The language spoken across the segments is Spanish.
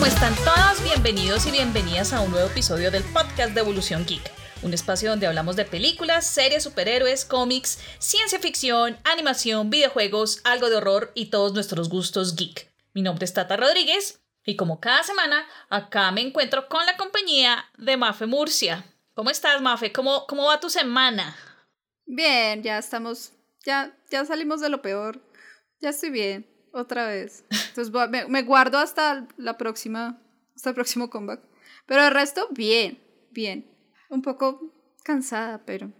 ¿cómo están todos? Bienvenidos y bienvenidas a un nuevo episodio del podcast de Evolución Geek. Un espacio donde hablamos de películas, series, superhéroes, cómics, ciencia ficción, animación, videojuegos, algo de horror y todos nuestros gustos geek. Mi nombre es Tata Rodríguez y como cada semana, acá me encuentro con la compañía de Mafe Murcia. ¿Cómo estás, Mafe? ¿Cómo, cómo va tu semana? Bien, ya estamos, ya, ya salimos de lo peor. Ya estoy bien, otra vez. Entonces me, me, guardo hasta la próxima, hasta el próximo comeback. Pero el resto, bien, bien. Un poco cansada, pero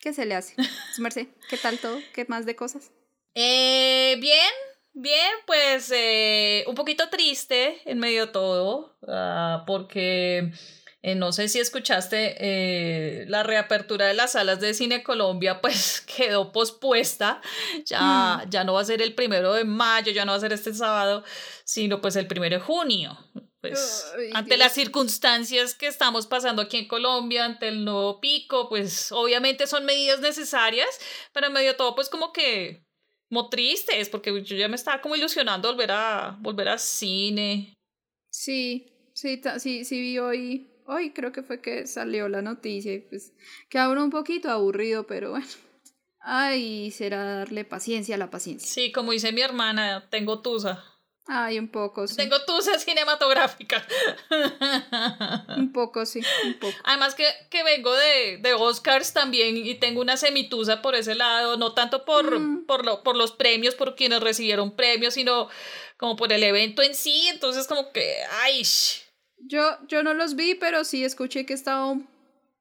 ¿qué se le hace? Merced, ¿qué tal todo? ¿Qué más de cosas? Eh, bien, bien, pues eh, un poquito triste en medio de todo, uh, porque eh, no sé si escuchaste, eh, la reapertura de las salas de Cine Colombia pues quedó pospuesta, ya, mm. ya no va a ser el primero de mayo, ya no va a ser este sábado, sino pues el primero de junio. Pues Ay, ante Dios. las circunstancias que estamos pasando aquí en Colombia, ante el nuevo pico, pues obviamente son medidas necesarias, pero medio todo pues como que como tristes, porque yo ya me estaba como ilusionando volver a volver a cine. Sí, sí, sí, sí vi hoy hoy creo que fue que salió la noticia y pues queda uno un poquito aburrido, pero bueno. Ay, será darle paciencia a la paciencia. Sí, como dice mi hermana, tengo tusa. Ay, un poco, sí. Tengo tusa cinematográfica. un poco, sí, un poco. Además que, que vengo de, de Oscars también y tengo una semitusa por ese lado, no tanto por, mm. por, lo, por los premios, por quienes recibieron premios, sino como por el evento en sí. Entonces como que, ay, yo, yo no los vi, pero sí escuché que estaba un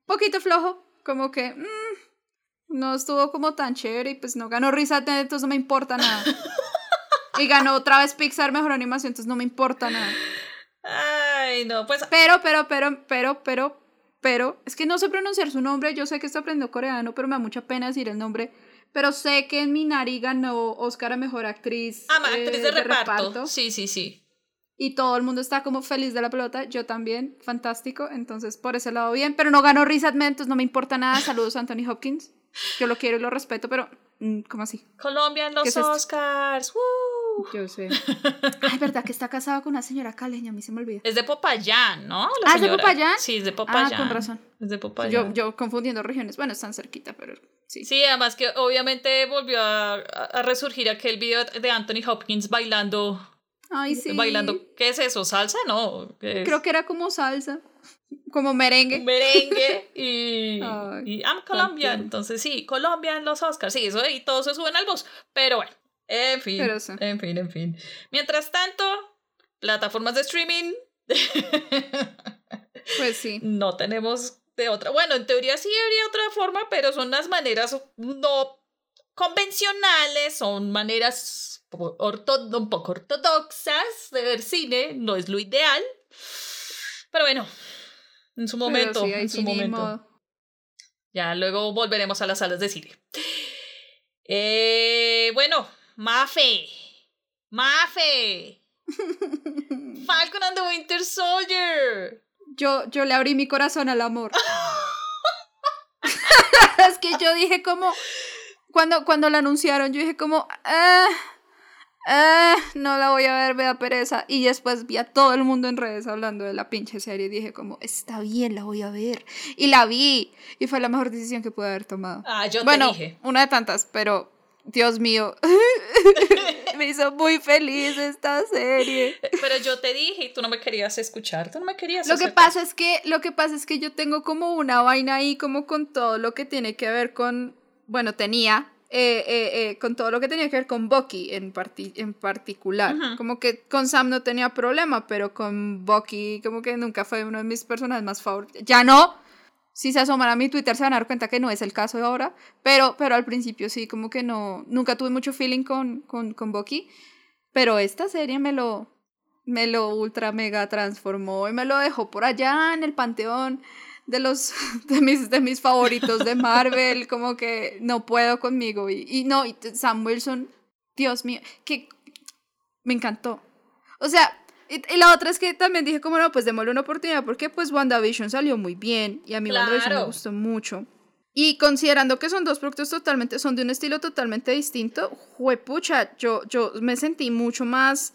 poquito flojo, como que mmm, no estuvo como tan chévere y pues no ganó risa, entonces no me importa nada. y ganó otra vez Pixar Mejor Animación, entonces no me importa nada. Ay, no, pues... Pero, pero, pero, pero, pero, pero, es que no sé pronunciar su nombre, yo sé que está aprendiendo coreano, pero me da mucha pena decir el nombre. Pero sé que en Minari ganó Oscar a Mejor Actriz. Ah, eh, actriz de, de reparto. reparto. Sí, sí, sí y todo el mundo está como feliz de la pelota, yo también, fantástico, entonces por ese lado bien, pero no ganó Riz entonces no me importa nada, saludos a Anthony Hopkins, yo lo quiero y lo respeto, pero mm, ¿cómo así? Colombia en los es Oscars, ¡Woo! Yo sé. Ay, verdad que está casado con una señora caleña, a mí se me olvida. Es de Popayán, ¿no? La ah, ¿es de Popayán? Sí, es de Popayán. Ah, con razón. Es de Popayán. Yo, yo confundiendo regiones, bueno, están cerquita, pero sí. Sí, además que obviamente volvió a, a resurgir aquel video de Anthony Hopkins bailando Ay, sí. Bailando, ¿qué es eso? ¿Salsa? No. Creo que era como salsa. Como merengue. Merengue y, Ay, y I'm Colombian. Entonces, sí, Colombia en los Oscars. Sí, eso y todos se suben al bus. Pero bueno, en fin. Sí. En fin, en fin. Mientras tanto, plataformas de streaming. pues sí. No tenemos de otra. Bueno, en teoría sí habría otra forma, pero son las maneras no convencionales, son maneras orto un poco ortodoxas de ver cine, no es lo ideal. Pero bueno, en su momento, sí, en su momento. Ya luego volveremos a las salas de cine. Eh, bueno, Mafe. Mafe. Falcon and the Winter Soldier. Yo, yo le abrí mi corazón al amor. es que yo dije como, cuando, cuando la anunciaron, yo dije como, ah, ah, no la voy a ver, me da pereza. Y después vi a todo el mundo en redes hablando de la pinche serie y dije como, está bien, la voy a ver. Y la vi. Y fue la mejor decisión que pude haber tomado. Ah, yo bueno, te dije. una de tantas, pero Dios mío. me hizo muy feliz esta serie. Pero yo te dije y tú no me querías escuchar, tú no me querías Lo que pasa es que lo que pasa es que yo tengo como una vaina ahí como con todo lo que tiene que ver con bueno, tenía eh, eh, eh, con todo lo que tenía que ver con Bucky en, parti en particular. Uh -huh. Como que con Sam no tenía problema, pero con Bucky como que nunca fue uno de mis personajes más favoritos. Ya no. Si se asoman a mi Twitter se van a dar cuenta que no es el caso de ahora, pero, pero al principio sí, como que no, nunca tuve mucho feeling con, con, con Bucky, pero esta serie me lo, me lo ultra mega transformó y me lo dejó por allá en el panteón de los de mis, de mis favoritos de Marvel, como que no puedo conmigo. Y, y no, y Sam Wilson, Dios mío, que me encantó. O sea, y, y, la otra es que también dije, como no, pues démosle una oportunidad, porque pues WandaVision salió muy bien y a mí Claro. WandaVision me gustó mucho. Y considerando que son dos productos totalmente, son de un estilo totalmente distinto, juepucha, yo, yo me sentí mucho más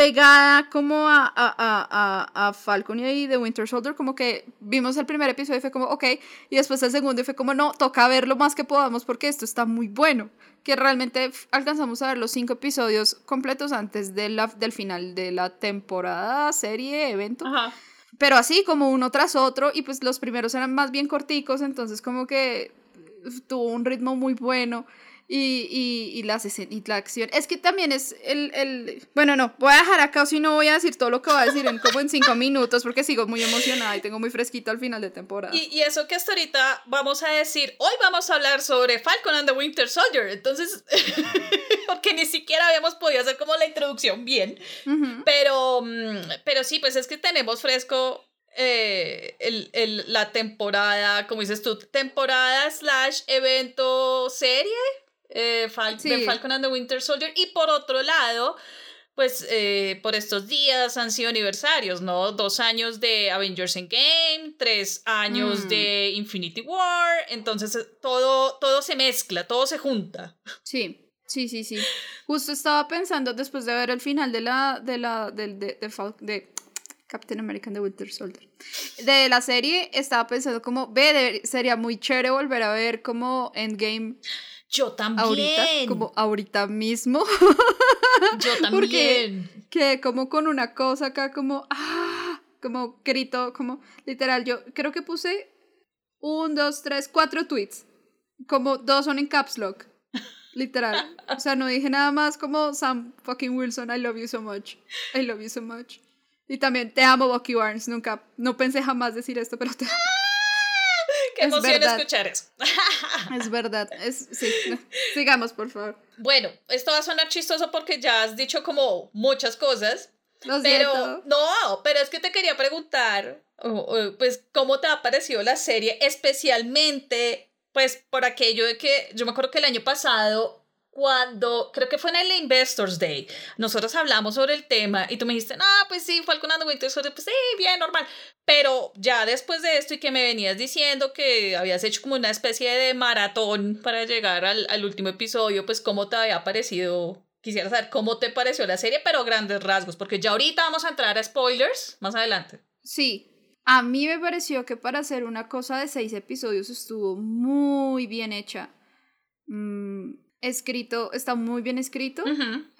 pegada como a, a, a, a, Falcon y The Winter Soldier, como que vimos el primer episodio y fue como, ok, y después el segundo y fue como, no, toca ver lo más que podamos porque esto está muy bueno, que realmente alcanzamos a ver los cinco episodios completos antes de la, del final de la temporada, serie, evento. Pero así como uno tras otro, y pues los primeros eran más bien corticos, entonces como que tuvo un ritmo muy bueno y, y, y, la, y la acción. Es que también es el, el... Bueno, no, voy a dejar acá, si no voy a decir todo lo que voy a decir en como en cinco minutos, porque sigo muy emocionada y tengo muy fresquito al final de temporada. Y, y eso que hasta ahorita vamos a decir, hoy vamos a hablar sobre Falcon and the Winter Soldier, entonces, porque ni siquiera habíamos podido hacer como la introducción bien, pero, mm, pero sí, pues es que tenemos fresco eh, el, el, la temporada, como dices tú, temporada slash evento serie eh, de Falcon and the Winter Soldier. Y por otro lado, pues eh, por estos días han sido aniversarios, ¿no? Dos años de Avengers Endgame, tres años mm. de Infinity War, entonces eh, todo, todo se mezcla, todo se junta. Sí. Sí, sí, sí. Justo estaba pensando después de ver el final de la de la de, de, de, Captain America and the Winter Soldier. De la serie estaba pensando como ve, sería muy chévere volver a ver como Endgame yo también. Ahorita, como ahorita mismo. Yo también. Porque que como con una cosa acá como, ah, como grito, como literal, yo creo que puse un, dos, tres, cuatro tweets. Como dos son en caps lock. Literal. O sea, no dije nada más como Sam fucking Wilson, I love you so much. I love you so much. Y también te amo, Bucky Barnes. Nunca, no pensé jamás decir esto, pero te amo. Qué emoción escuchar eso. Es verdad. Es, sí. Sigamos, por favor. Bueno, esto va a sonar chistoso porque ya has dicho como muchas cosas. pero no, pero es que te quería preguntar, pues, ¿cómo te ha parecido la serie? Especialmente, pues, por aquello de que yo me acuerdo que el año pasado cuando, creo que fue en el Investors Day, nosotros hablamos sobre el tema y tú me dijiste, ah, pues sí, Falcon and the Winter pues sí, bien, normal. Pero ya después de esto y que me venías diciendo que habías hecho como una especie de maratón para llegar al, al último episodio, pues cómo te había parecido, quisiera saber cómo te pareció la serie, pero grandes rasgos, porque ya ahorita vamos a entrar a spoilers más adelante. Sí, a mí me pareció que para hacer una cosa de seis episodios estuvo muy bien hecha. Mm, escrito, está muy bien escrito.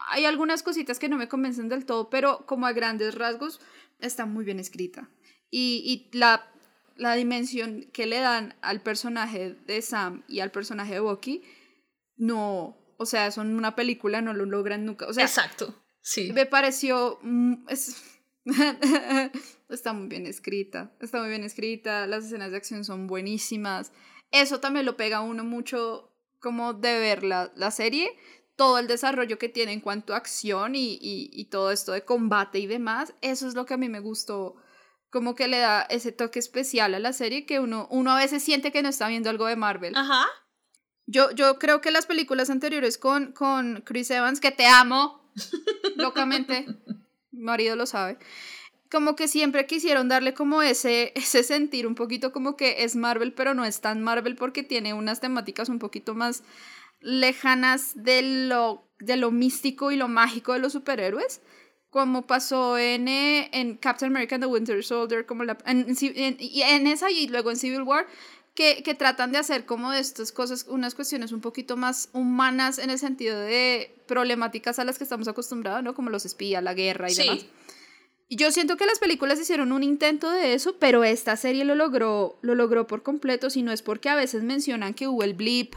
Hay algunas cositas que no me convencen del todo, pero como a grandes rasgos está muy bien escrita. Y, y la, la dimensión que le dan al personaje de Sam y al personaje de Bucky, no, o sea, son una película, no lo logran nunca. O sea, Exacto, sí. Me pareció... Mm, está muy bien escrita, está muy bien escrita, las escenas de acción son buenísimas. Eso también lo pega uno mucho como de ver la, la serie, todo el desarrollo que tiene en cuanto a acción y, y, y, todo esto de combate y demás, eso es lo que a mí me gustó, como que le da ese toque especial a la serie que uno, uno a veces siente que no está viendo algo de Marvel. Ajá. Yo, yo creo que las películas anteriores con, con Chris Evans, que te amo locamente, mi marido lo sabe, como que siempre quisieron darle como ese, ese sentir un poquito como que es Marvel, pero no es tan Marvel porque tiene unas temáticas un poquito más lejanas de lo, de lo místico y lo mágico de los superhéroes, como pasó en, eh, en Captain America and the Winter Soldier, como la, en, en, esa y luego en Civil War, que, que, tratan de hacer como de estas cosas unas cuestiones un poquito más humanas en el sentido de problemáticas a las que estamos acostumbrados, ¿no? Como los espías, la guerra y demás. Yo siento que las películas hicieron un intento de eso, pero esta serie lo logró, lo logró por completo, si no es porque a veces mencionan que hubo el blip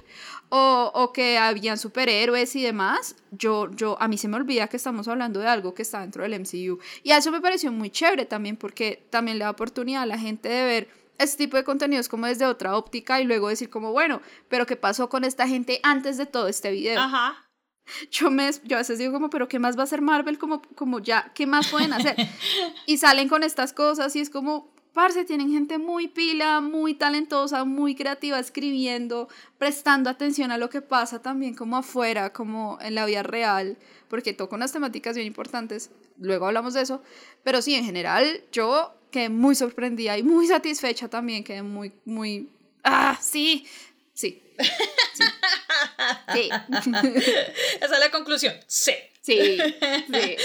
o, que habían superhéroes y demás. Yo, yo, a mí se me olvida que estamos hablando de algo que está dentro del MCU. Y eso me pareció muy chévere también, porque también le da oportunidad a la gente de ver este tipo de contenidos como desde otra óptica y luego decir como, bueno, pero ¿qué pasó con esta gente antes de todo este video? Ajá. Yo, me, yo a veces digo como, pero ¿qué más va a hacer Marvel? Como, como ya, ¿qué más pueden hacer? y salen con estas cosas y es como, parce, tienen gente muy pila, muy talentosa, muy creativa, escribiendo, prestando atención a lo que pasa también como afuera, como en la vida real, porque toco unas temáticas bien importantes, luego hablamos de eso, pero sí, en general, yo quedé muy sorprendida y muy satisfecha también, quedé muy, muy, ah, sí, sí. Sí. Esa es la conclusión. Sí. Sí. sí.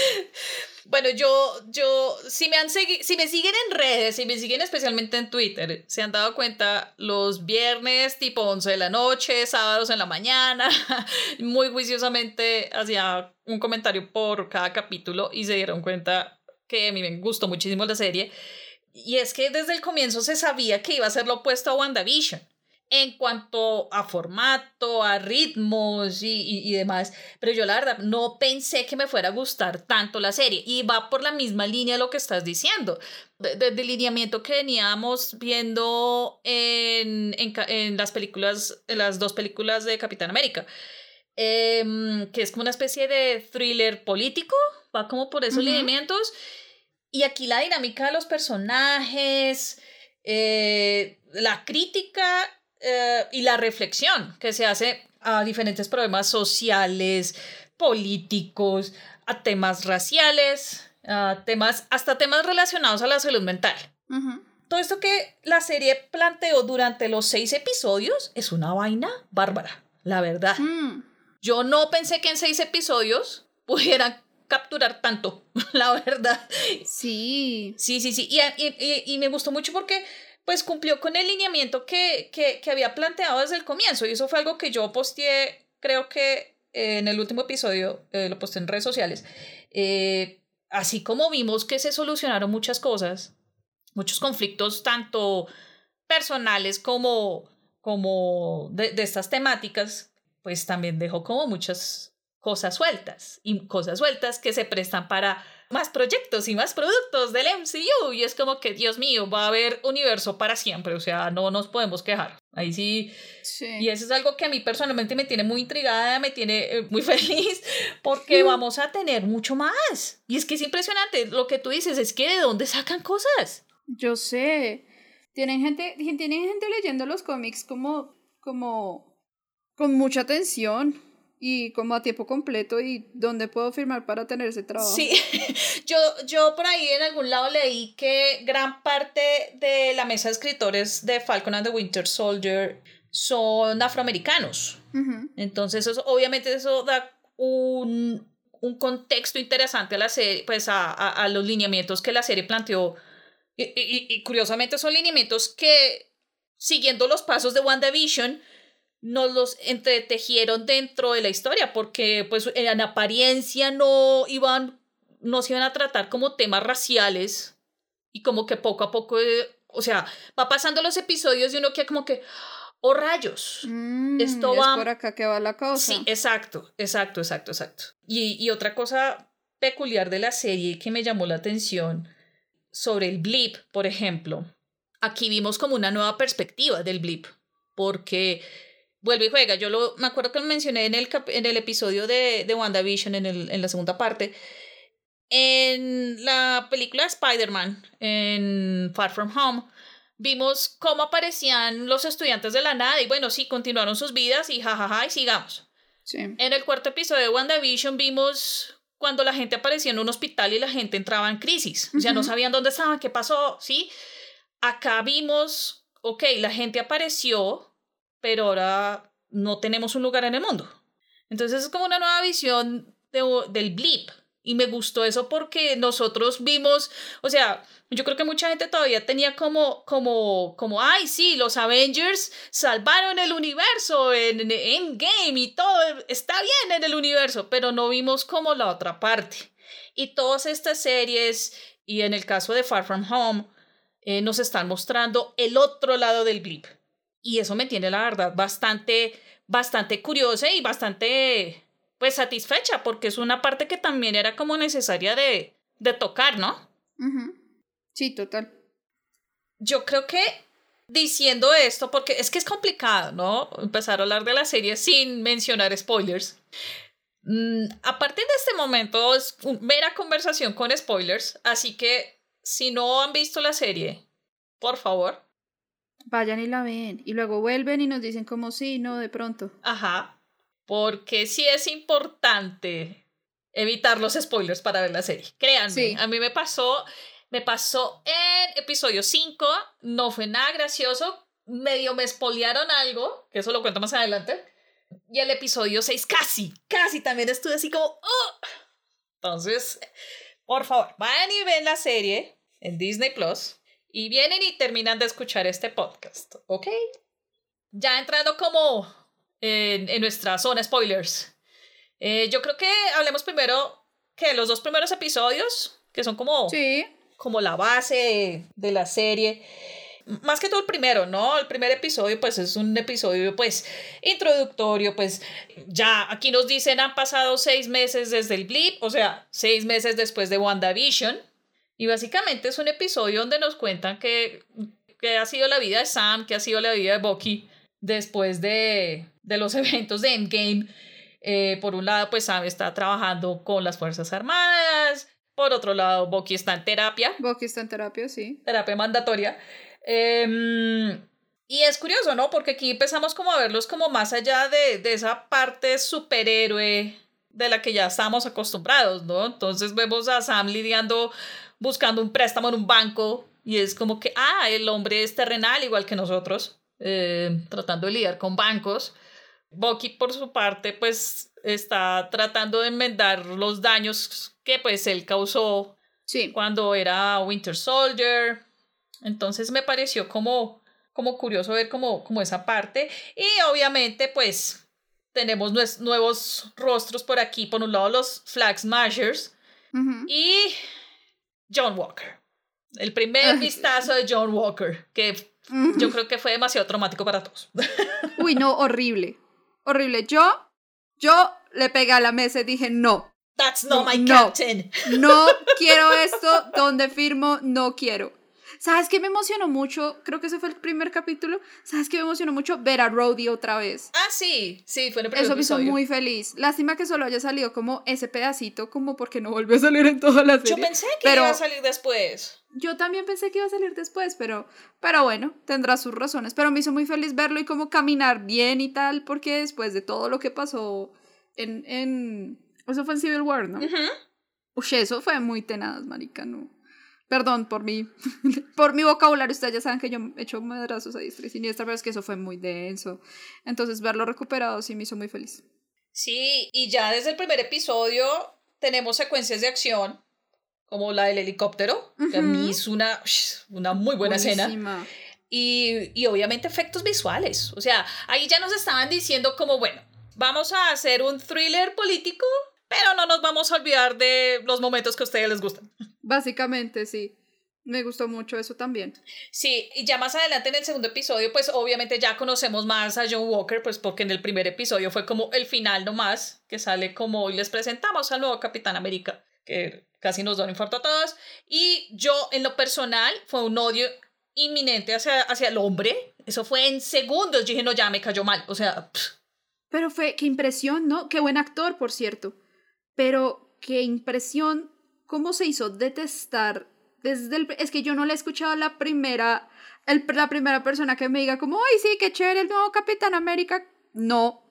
Bueno, yo, yo, si me han si me siguen en redes, si me siguen especialmente en Twitter, se han dado cuenta los viernes tipo 11 de la noche, sábados en la mañana, muy juiciosamente hacía un comentario por cada capítulo y se dieron cuenta que a mí me gustó muchísimo la serie. Y es que desde el comienzo se sabía que iba a ser lo opuesto a WandaVision en cuanto a formato, a ritmos y, demás. Pero yo la verdad no pensé que me fuera a gustar tanto la serie y va por la misma línea de lo que estás diciendo. Desde de, lineamiento que veníamos viendo en, en, las películas, en las dos películas de Capitán América. Em, que es como una especie de thriller político, va como por esos lineamientos. Y aquí la dinámica de los personajes, eh, la crítica eh, y la reflexión que se hace a diferentes problemas sociales, políticos, a temas raciales, a temas, hasta temas relacionados a la salud mental. Todo esto que la serie planteó durante los seis episodios es una vaina bárbara, la verdad. Mm. Yo no pensé que en seis episodios pudieran capturar tanto, la verdad. Sí. Sí, sí, sí. Y, y, y, me gustó mucho porque pues cumplió con el lineamiento que, que, había planteado desde el comienzo. Y eso fue algo que yo posteé, creo que en el último episodio, eh, lo posté en redes sociales. Eh, así como vimos que se solucionaron muchas cosas, muchos conflictos, tanto personales como, como de estas temáticas, pues también dejó como muchas cosas sueltas y cosas sueltas que se prestan para más proyectos y más productos del MCU y es como que Dios mío va a haber universo para siempre. O sea no nos podemos quejar. Ahí sí, y eso es algo que a mí personalmente me tiene muy intrigada me tiene eh, muy feliz porque vamos a tener mucho más. Y es que es impresionante lo que tú dices es que de dónde sacan cosas yo sé. Tienen gente tienen gente leyendo los cómics como como con mucha atención y como a tiempo completo y dónde puedo firmar para tener ese trabajo. Sí, yo, yo por ahí en algún lado leí que gran parte de la mesa de escritores de Falcon and the Winter Soldier son afroamericanos. Entonces, eso, obviamente eso da un, un, contexto interesante a la serie, pues a, a, los lineamientos que la serie planteó. Y, y, y curiosamente son lineamientos que, siguiendo los pasos de WandaVision, nos los entretejieron dentro de la historia, porque pues en apariencia no iban, no se iban a tratar como temas raciales y como que poco a poco, eh, o sea, va pasando los episodios y uno queda como que, oh rayos, mm, esto va... Es por acá que va la cosa. Sí, exacto, exacto, exacto, exacto. Y, y otra cosa peculiar de la serie que me llamó la atención sobre el blip, por ejemplo, aquí vimos como una nueva perspectiva del blip, porque vuelve y juega. Yo lo, me acuerdo que lo mencioné en el, en el episodio de, de WandaVision, en, el, en la segunda parte. En la película Spider-Man, en Far From Home, vimos cómo aparecían los estudiantes de la nada y bueno, sí, continuaron sus vidas y jajaja y sigamos. Sí. En el cuarto episodio de WandaVision vimos cuando la gente aparecía en un hospital y la gente entraba en crisis. O sea, no sabían dónde estaban, qué pasó, ¿sí? Acá vimos, ok, la gente apareció, pero ahora no tenemos un lugar en el mundo. Entonces es como una nueva visión del blip. Y me gustó eso porque nosotros vimos, o sea, yo creo que mucha gente todavía tenía como, como, como, ay, sí, los Avengers salvaron el universo en Endgame y todo está bien en el universo, pero no vimos como la otra parte. Y todas estas series, y en el caso de Far From Home, eh, nos están mostrando el otro lado del blip. Y eso me tiene, la verdad, bastante, bastante curiosa y bastante, pues, satisfecha, porque es una parte que también era como necesaria de, de tocar, ¿no? Sí, total. Yo creo que diciendo esto, porque es que es complicado, ¿no? Empezar a hablar de la serie sin mencionar spoilers. Mm, a partir de este momento es una mera conversación con spoilers, así que si no han visto la serie, por favor, Vayan y la ven. Y luego vuelven y nos dicen como sí, no, de pronto. Ajá. Porque sí es importante evitar los spoilers para ver la serie. Créanme, a mí me pasó, me pasó en episodio 5, no fue nada gracioso, medio me spoilearon algo, que eso lo cuento más adelante. Y el episodio 6 casi, casi también estuve así como... Oh". Entonces, por favor, vayan y ven la serie en Disney Plus y vienen y terminan de escuchar este podcast, ¿ok? Ya entrando como en, en nuestra zona spoilers. Eh, yo creo que hablemos primero que los dos primeros episodios, que son como, Sí. como la base de la serie. Más que todo el primero, ¿no? El primer episodio, pues es un episodio, pues, introductorio, pues, ya aquí nos dicen han pasado seis meses desde el blip, o sea, seis meses después de WandaVision. Y básicamente es un episodio donde nos cuentan que, que ha sido la vida de Sam, que ha sido la vida de Bucky después de, de los eventos de Endgame. Eh, por un lado, pues Sam está trabajando con las Fuerzas Armadas. Por otro lado, Bucky está en terapia, Bucky está en terapia, sí. terapia mandatoria. Em, y es curioso, ¿no? Porque aquí empezamos como a verlos como más allá de, de esa parte superhéroe de la que ya estamos acostumbrados, ¿no? Entonces vemos a Sam lidiando, buscando un préstamo en un banco y es como que, ah, el hombre es terrenal igual que nosotros, eh, tratando de lidiar con bancos. Bucky, por su parte, pues está tratando de enmendar los daños que pues él causó Sí. cuando era Winter Soldier. Entonces me pareció como, como curioso ver como, como esa parte. Y obviamente, pues, tenemos nuevos rostros por aquí. Por un lado, los Flag Smashers Ujú. y John Walker. El primer vistazo de John Walker, que yo creo que fue demasiado traumático para todos. Uy, no, horrible. Horrible. Yo, yo le pegué a la mesa y dije, no, That's not my No. captain. no quiero esto, donde firmo, no quiero. ¿Sabes qué me emocionó mucho? Creo que ese fue el primer capítulo. ¿Sabes qué me emocionó mucho? Ver a Rhodey otra vez. Ah, sí, sí, fue el primer Eso me hizo muy feliz. Lástima que solo haya salido como ese pedacito, como porque no volvió a salir en toda la serie. Yo pensé que pero- iba a salir después. Yo también pensé que iba a salir después, pero, pero bueno, tendrá sus razones. Pero me hizo muy feliz verlo y como caminar bien y tal, porque después de todo lo que pasó en... en eso fue en Civil War, ¿no? Uy, eso fue muy tenaz, marica, no. Perdón por mi, por mi vocabulario, ustedes ya saben que yo he hecho madrazos a diestra y siniestra, pero es que eso fue muy denso. Entonces, verlo recuperado sí me hizo muy feliz. Sí, y ya desde el primer episodio tenemos secuencias de acción, como la del helicóptero, que a mí es una, una muy buena escena. Y, y obviamente efectos visuales. O sea, ahí ya nos estaban diciendo como, bueno, vamos a hacer un thriller político, pero no nos vamos a olvidar de los momentos que a ustedes les gustan. Básicamente, sí. Me gustó mucho eso también. Sí, y ya más adelante en el segundo episodio, pues obviamente ya conocemos más a John Walker, pues porque en el primer episodio fue como el final nomás, que sale como y les presentamos al nuevo Capitán América, que casi nos da un infarto a todos. Y yo, en lo personal, fue un odio inminente hacia, hacia el hombre. Eso fue en segundos. Yo dije, no, ya me cayó mal. O sea, pff, Pero fue, qué impresión, ¿no? Qué buen actor, por cierto. Pero qué impresión, cómo se hizo detestar desde el... Es que yo no le he escuchado la primera, el, la primera persona que me diga como, ay, sí, qué chévere el nuevo Capitán América. No,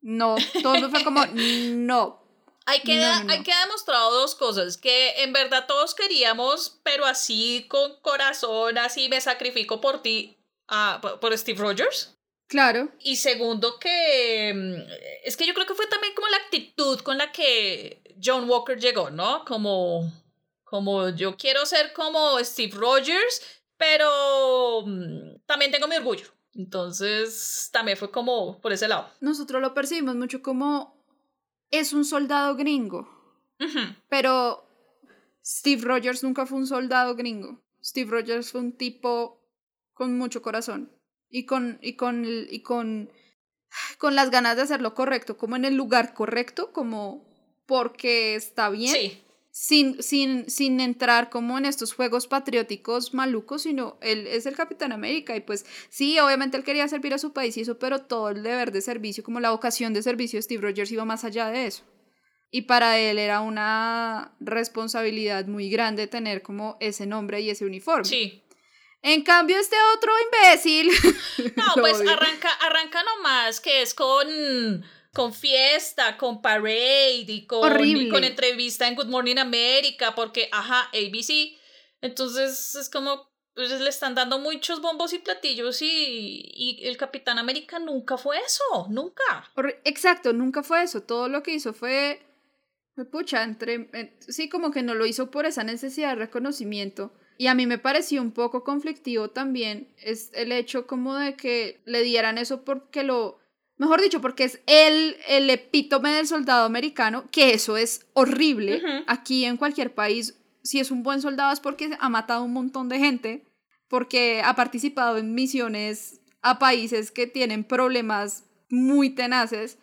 no, todo fue como, no. Hay que, No, no, no. hay que demostrado dos cosas, que en verdad todos queríamos, pero así con corazón, así me sacrifico por ti, ah, por- por Steve Rogers. Claro, Y segundo que mm, es que yo creo que fue también como la actitud con la que John Walker llegó, ¿no? Como, como yo quiero ser como Steve Rogers, pero mm, también tengo mi orgullo. Entonces también fue como por ese lado. nosotros lo percibimos mucho como es un soldado gringo. Pero Steve Rogers nunca fue un soldado gringo. Steve Rogers fue un tipo con mucho corazón y con y con y con con las ganas de hacer lo correcto, como en el lugar correcto, como porque está bien, Sí, sin, sin, sin entrar como en estos juegos patrióticos malucos, sino él es el Capitán América y pues sí, obviamente él quería servir a su país y eso, pero todo el deber de servicio, como la vocación de servicio de Steve Rogers iba más allá de eso. Y para él era una responsabilidad muy grande tener como ese nombre y ese uniforme. sí. En cambio, este otro imbécil. No, pues odio. arranca, arranca nomás, que es con, con fiesta, con parade y con, Horrible. y con entrevista en Good Morning America, porque, ajá, ABC. Entonces es como, pues, le están dando muchos bombos y platillos y, y el Capitán América nunca fue eso, nunca. Exacto, nunca fue eso. Todo lo que hizo fue Pucha, entre, sí, como que no lo hizo por esa necesidad de reconocimiento. Y a mí me pareció un poco conflictivo también es el hecho como de que le dieran eso porque lo, mejor dicho, porque es el, el epítome del soldado americano, que eso es horrible. Aquí en cualquier país, si es un buen soldado es porque ha matado un montón de gente, porque ha participado en misiones a países que tienen problemas muy tenaces.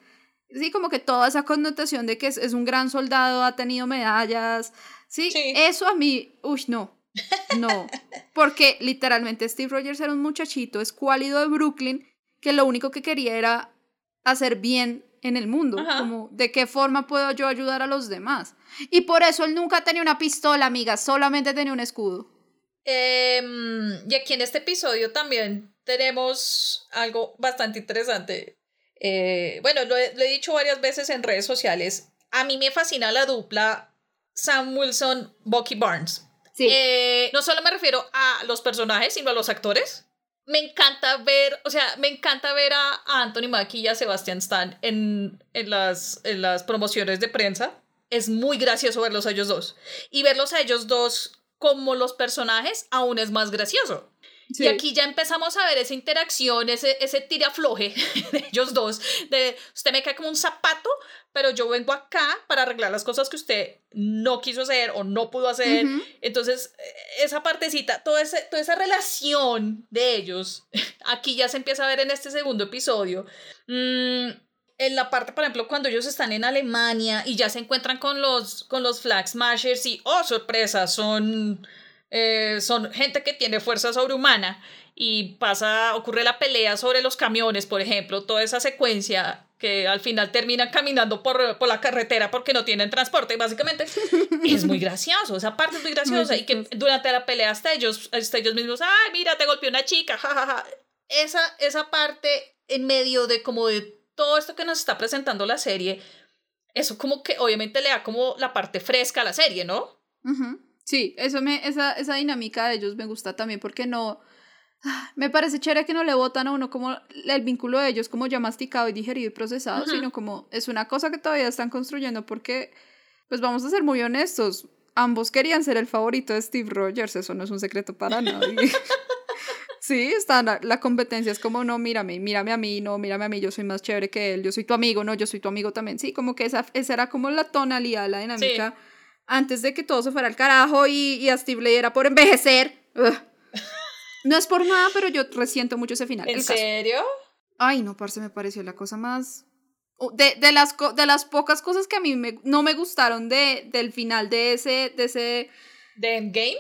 Sí, como que toda esa connotación de que es, es un gran soldado, ha tenido medallas. Sí, sí. eso a mí, uy, no, no, porque literalmente Steve Rogers era un muchachito escuálido de Brooklyn que lo único que quería era hacer bien en el mundo, como de qué forma puedo yo ayudar a los demás. Y por eso él nunca tenía una pistola, amiga, solamente tenía un escudo. Em, y aquí en este episodio también tenemos algo bastante interesante. Eh, bueno, lo he, dicho varias veces en redes sociales. A mí me fascina la dupla Sam Wilson-Bucky Barnes. Eh, no solo me refiero a los personajes, sino a los actores. Me encanta ver, o sea, me encanta ver a, Anthony Mackie y a Sebastian Stan en, en, las, en las promociones de prensa. Es muy gracioso verlos a ellos dos. Y verlos a ellos dos como los personajes aún es más gracioso. Y aquí ya empezamos a ver esa interacción, ese, ese tirafloje de ellos dos, de usted me cae como un zapato, pero yo vengo acá para arreglar las cosas que usted no quiso hacer o no pudo hacer. Entonces, esa partecita, toda, ese, toda esa relación de ellos, aquí ya se empieza a ver en este segundo episodio. Mm, en la parte, por ejemplo, cuando ellos están en Alemania y ya se encuentran con los, con los Flag Smashers y, oh, sorpresa, son eh, son gente que tiene fuerza sobrehumana y pasa, ocurre la pelea sobre los camiones, por ejemplo, toda esa secuencia que al final terminan caminando por, por la carretera porque no tienen transporte, básicamente, es muy gracioso, esa parte es muy graciosa y que durante la pelea hasta ellos, hasta ellos mismos, ay, mira, te golpeó una chica, jajaja. Esa, esa parte en medio de como de todo esto que nos está presentando la serie, eso como que obviamente le da como la parte fresca a la serie, ¿no? Sí, eso me, esa, esa dinámica de ellos me gusta también porque no, me parece chévere que no le votan a uno como el vínculo de ellos como ya masticado y digerido y procesado, sino como es una cosa que todavía están construyendo porque, pues vamos a ser muy honestos, ambos querían ser el favorito de Steve Rogers, eso no es un secreto para nadie. sí, está la, la, competencia, es como, no, mírame, mírame a mí, no, mírame a mí, yo soy más chévere que él, yo soy tu amigo, no, yo soy tu amigo también, sí, como que esa, esa era como la tonalidad, la dinámica antes de que todo se fuera al carajo y, y a Steve le diera por envejecer. No es por nada, pero yo resiento mucho ese final. ¿En serio? Ay, no, parce, me pareció la cosa más... De, de, las, de las pocas cosas que a mí me, no me gustaron de, del final de ese... ¿De, ese, ¿De Endgame?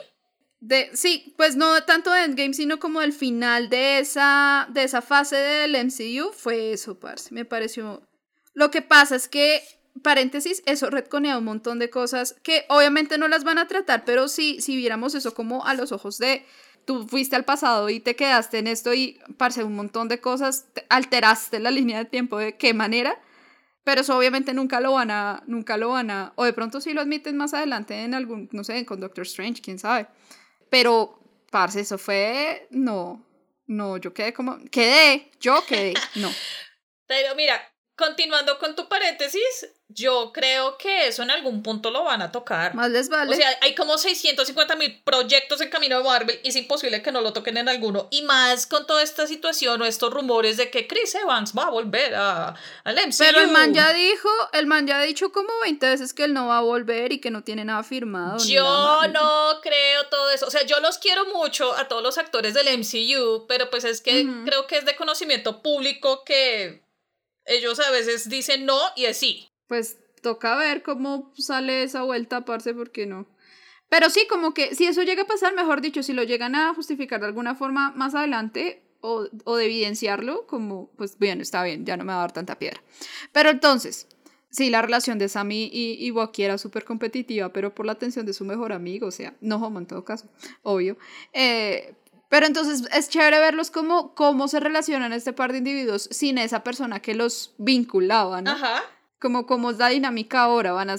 De, sí, pues no tanto de Endgame, sino como el final de esa, de esa fase del MCU fue eso, parce. Me pareció... Lo que pasa es que paréntesis, eso retconea un montón de cosas que obviamente no las van a tratar, pero si, si viéramos eso como a los ojos de tú fuiste al pasado y te quedaste en esto y parce un montón de cosas, alteraste la línea de tiempo de qué manera, pero eso obviamente nunca lo van a, nunca lo van a, o de pronto sí lo admiten más adelante en algún, no sé, con Doctor Strange, quién sabe, pero parce, eso fue, no, no, yo quedé como, quedé, yo quedé, no. Pero mira, continuando con tu paréntesis, yo creo que eso en algún punto lo van a tocar. Más les vale. O sea, hay como 650 mil proyectos en camino de Marvel y es imposible que no lo toquen en alguno. Y más con toda esta situación o estos rumores de que Chris Evans va a volver a, al MCU. Pero el man ya dijo, el man ya ha dicho como 20 veces que él no va a volver y que no tiene nada firmado. Yo no creo todo eso. O sea, yo los quiero mucho a todos los actores del MCU, pero pues es que creo que es de conocimiento público que ellos a veces dicen no y es sí pues toca ver cómo sale esa vuelta, parce, porque no. Pero sí, como que si eso llega a pasar, mejor dicho, si lo llegan a justificar de alguna forma más adelante o, o de evidenciarlo, como, pues bien, está bien, ya no me va a dar tanta piedra. Pero entonces, sí, la relación de Sammy y, y Waki era súper competitiva, pero por la atención de su mejor amigo, o sea, no homo en todo caso, obvio. Eh, pero entonces es chévere verlos como cómo se relacionan este par de individuos sin esa persona que los vinculaba, ¿no? Ajá como, como es la dinámica ahora, van a,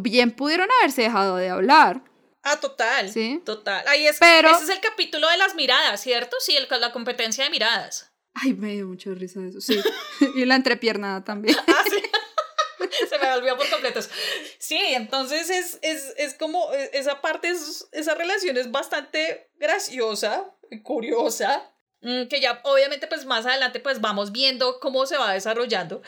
bien pudieron haberse dejado de hablar. Ah, total. Sí. Total. Ahí es, Pero, ese es el capítulo de las miradas, ¿cierto? Sí, el, la competencia de miradas. Ay, me dio mucha risa eso, sí. y la entrepiernada también. Ah, sí. Se me olvidó por completo. Sí, entonces es, es, es como, e, esa parte, es, esa relación es bastante graciosa, curiosa, mm, que ya obviamente pues más adelante pues vamos viendo cómo se va desarrollando.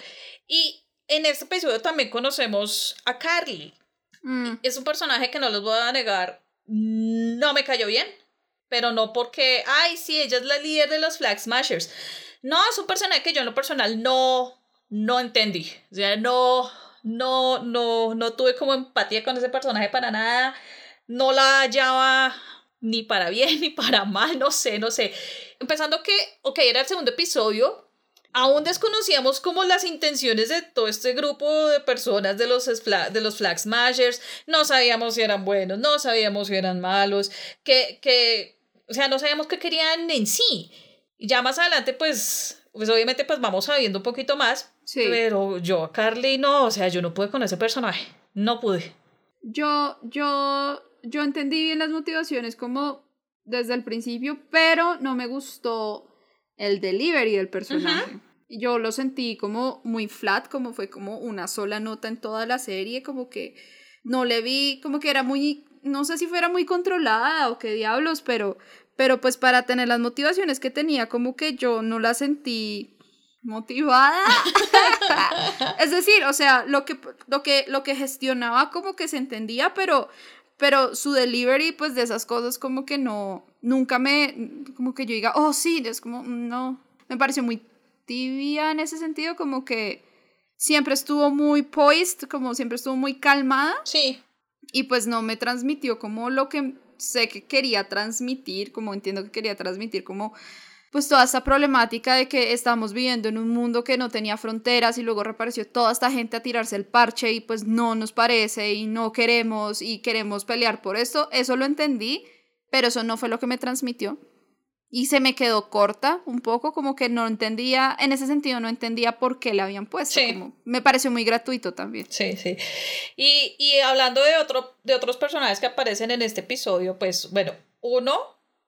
Y en este episodio también conocemos a Carly. Mm. Es un personaje que no les voy a negar, no me cayó bien, pero no porque, ay, sí, ella es la líder de los Flag Smashers. No, es un personaje que yo en lo personal no, no entendí. O sea, no, no, no, no tuve como empatía con ese personaje para nada. No la hallaba ni para bien ni para mal, no sé, no sé. Empezando que, ok, era el segundo episodio, aún desconocíamos como las intenciones de todo este grupo de personas de los, de los Flag Smashers, no sabíamos si eran buenos, no sabíamos si eran malos, que, que, o sea, no sabíamos qué querían en sí. Y ya más adelante, pues, pues obviamente pues vamos sabiendo un poquito más, sí. pero yo, Carly, no, o sea, yo no pude con ese personaje, no pude. Yo, yo, yo entendí bien las motivaciones como desde el principio, pero no me gustó el delivery del personaje. Yo lo sentí como muy flat, como fue como una sola nota en toda la serie, como que no le vi, como que era muy, no sé si fuera muy controlada o qué diablos, pero, pero pues para tener las motivaciones que tenía, como que yo no la sentí motivada. es decir, o sea, lo que, lo, que, lo que gestionaba como que se entendía, pero, pero su delivery, pues de esas cosas como que no, nunca me, como que yo diga, oh sí, es como, no, me pareció muy tibia en ese sentido, como que siempre estuvo muy poised, como siempre estuvo muy calmada. Sí. Y pues no me transmitió como lo que sé que quería transmitir, como entiendo que quería transmitir, como pues toda esta problemática de que estamos viviendo en un mundo que no tenía fronteras y luego reapareció toda esta gente a tirarse el parche y pues no nos parece y no queremos y queremos pelear por esto, eso lo entendí, pero eso no fue lo que me transmitió. Y se me quedó corta un poco, como que no entendía, en ese sentido no entendía por qué la habían puesto. Como, me pareció muy gratuito también. Sí, sí. Y, y hablando de, otro, de otros personajes que aparecen en este episodio, pues bueno, uno,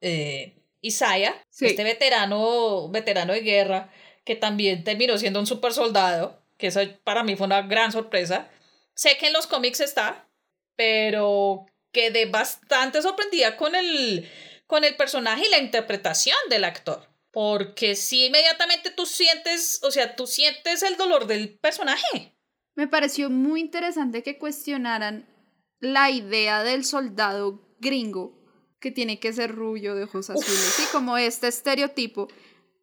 eh, Isaiah, este veterano, veterano de guerra, que también terminó siendo un super soldado, que eso para mí fue una gran sorpresa. Sé que en los cómics está, pero quedé bastante sorprendida con el, con el personaje y la interpretación del actor. Porque si inmediatamente tú sientes, o sea, tú sientes el dolor del personaje. Me pareció muy interesante que cuestionaran la idea del soldado gringo que tiene que ser rubio de ojos azules, y como este estereotipo.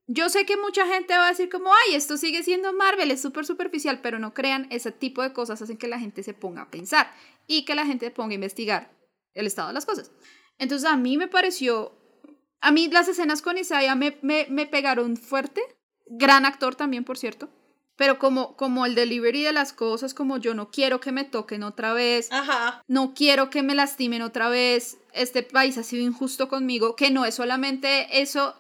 Yo sé que mucha gente va a decir como, ay, esto sigue siendo Marvel, es súper superficial, pero no crean, ese tipo de cosas hacen que la gente se ponga a pensar y que la gente ponga a investigar el estado de las cosas. Entonces a mí me pareció, a mí las escenas con Isaiah me, me, me pegaron fuerte, gran actor también, por cierto, pero como, como el delivery de las cosas, como yo no quiero que me toquen otra vez, Ajá. no quiero que me lastimen otra vez, este país ha sido injusto conmigo, que no es solamente eso,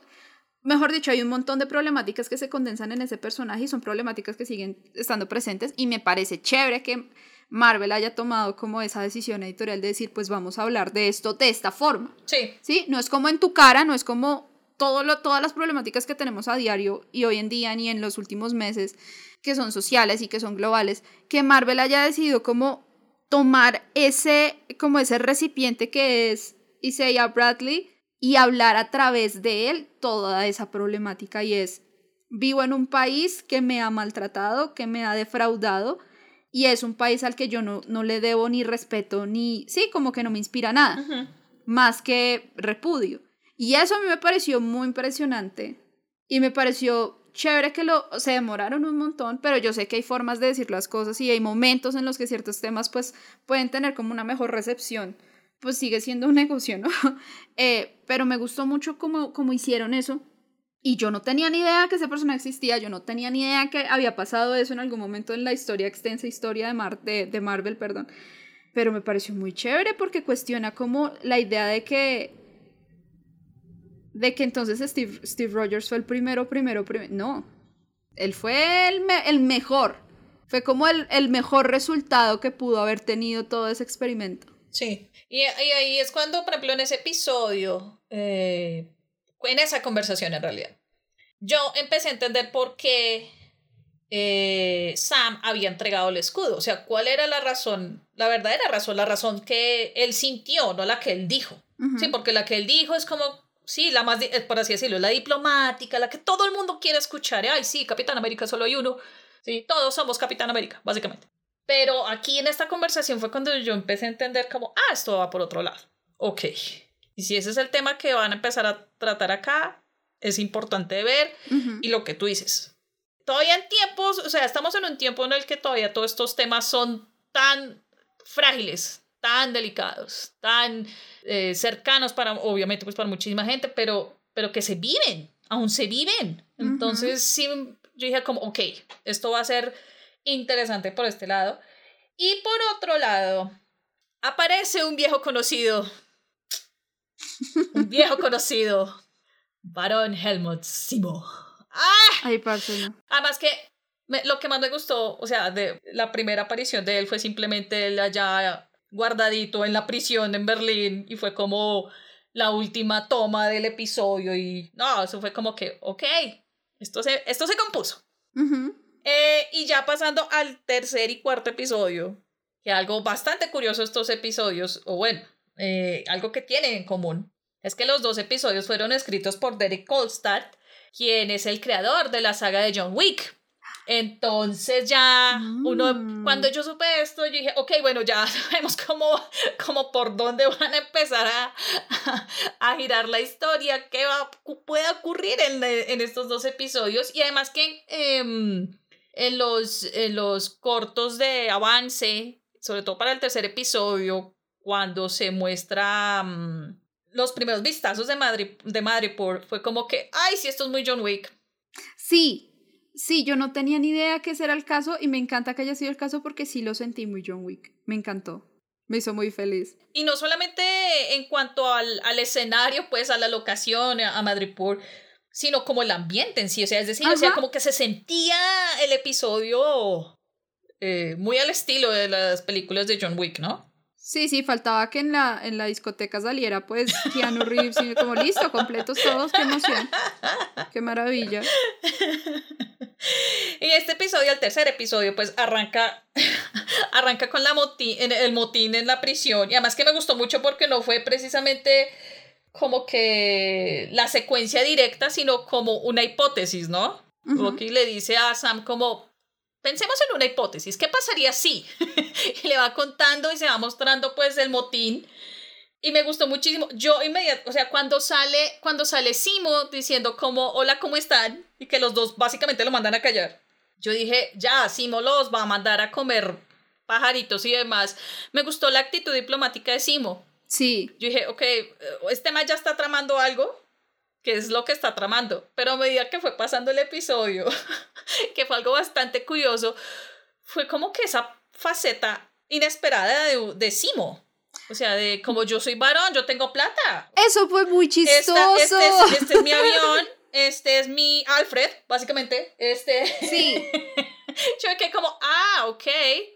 mejor dicho, hay un montón de problemáticas que se condensan en ese personaje y son problemáticas que siguen estando presentes y me parece chévere que Marvel haya tomado como esa decisión editorial de decir, pues vamos a hablar de esto de esta forma. Sí. Sí, no es como en tu cara, no es como todo lo, todas las problemáticas que tenemos a diario y hoy en día ni en los últimos meses que son sociales y que son globales, que Marvel haya decidido como tomar ese, como ese recipiente que es Isaiah Bradley y hablar a través de él toda esa problemática y es, vivo en un país que me ha maltratado, que me ha defraudado y es un país al que yo no, no le debo ni respeto ni, sí, como que no me inspira nada, más que repudio. Y eso a mí me pareció muy impresionante y me pareció chévere que lo se demoraron un montón, pero yo sé que hay formas de decir las cosas y hay momentos en los que ciertos temas pues pueden tener como una mejor recepción. Pues sigue siendo un negocio, ¿no? Eh, pero me gustó mucho cómo, cómo hicieron eso. Y yo no tenía ni idea que esa persona existía, yo no tenía ni idea que había pasado eso en algún momento en la historia, extensa historia de, Mar de, de Marvel, perdón. Pero me pareció muy chévere porque cuestiona como la idea de que de que entonces Steve, Steve Rogers fue el primero, primero, primero. No, él fue el, el mejor. Fue como el, el, mejor resultado que pudo haber tenido todo ese experimento. Sí, y, y ahí es cuando, por ejemplo, en ese episodio, eh, en esa conversación en realidad, yo empecé a entender por qué eh, Sam había entregado el escudo. O sea, ¿cuál era la razón? La verdadera razón, la razón que él sintió, no la que él dijo. Sí, porque la que él dijo es como, sí, la más, eh, por así decirlo, la diplomática, la que todo el mundo quiere escuchar. Ay, sí, Capitán América solo hay uno. Sí, todos somos Capitán América, básicamente. Pero aquí en esta conversación fue cuando yo empecé a entender como, ah, esto va por otro lado. Ok. Y si ese es el tema que van a empezar a tratar acá, es importante ver. Y lo que tú dices, todavía en tiempos, o sea, estamos en un tiempo en el que todavía todos estos temas son tan frágiles, tan delicados, tan eh, cercanos para, obviamente, pues para muchísima gente, pero, pero que se viven, aún se viven. Entonces, sí, yo dije como, ok, esto va a ser interesante por este lado. Y por otro lado, aparece un viejo conocido, un viejo conocido, Barón Helmut Simo. ¡Ah! Ay, parce, Además que lo que más me gustó, o sea, de la primera aparición de él fue simplemente él allá guardadito en la prisión en Berlín y fue como la última toma del episodio y no, eso fue como que, ok, esto se, esto se compuso. Eh, y ya pasando al tercer y cuarto episodio, que algo bastante curioso estos episodios, o bueno, eh, algo que tienen en común, es que los dos episodios fueron escritos por Derek Kolstad, quien es el creador de la saga de John Wick. Entonces ya uno, mm. cuando yo supe esto, yo dije, ok, bueno, ya sabemos cómo, cómo por dónde van a empezar a, a, girar la historia, qué va, puede ocurrir en, en, estos dos episodios. Y además que em, en, los, en los cortos de avance, sobre todo para el tercer episodio, cuando se muestra... Mm, los primeros vistazos de Madrid, de Madripoor fue como que, ay, sí, esto es muy John Wick. Sí, sí, yo no tenía ni idea que ese era el caso y me encanta que haya sido el caso porque sí lo sentí muy John Wick. Me encantó. Me hizo muy feliz. Y no solamente en cuanto al, al escenario, pues a la locación, a Madripoor, sino como el ambiente en sí. O sea, es decir, o sea, como que se sentía el episodio eh, muy al estilo de las películas de John Wick, ¿no? Sí, sí, faltaba que en la, en la discoteca saliera pues Keanu Reeves y como listo, completos todos, qué emoción. Qué maravilla. Y este episodio, el tercer episodio, pues arranca, arranca con la motín, el motín en la prisión. Y además que me gustó mucho porque no fue precisamente como que la secuencia directa, sino como una hipótesis, ¿no? Rocky le dice a Sam como, Pensemos en una hipótesis, ¿qué pasaría si? y le va contando y se va mostrando pues el motín. Y me gustó muchísimo. Yo inmediatamente, o sea, cuando sale, cuando sale Simo diciendo como, hola, ¿cómo están? Y que los dos básicamente lo mandan a callar. Yo dije, ya, Simo los va a mandar a comer pajaritos y demás. Me gustó la actitud diplomática de Simo. Sí. Yo dije, ok, este man ya está tramando algo que es lo que está tramando. Pero a medida que fue pasando el episodio, que fue algo bastante curioso, fue como que esa faceta inesperada de, de Simo. O sea, de como yo soy varón, yo tengo plata. Eso fue muy chistoso. este, es, este, es, mi avión, este es mi Alfred, básicamente. Este. Sí. yo que como, ah, ok.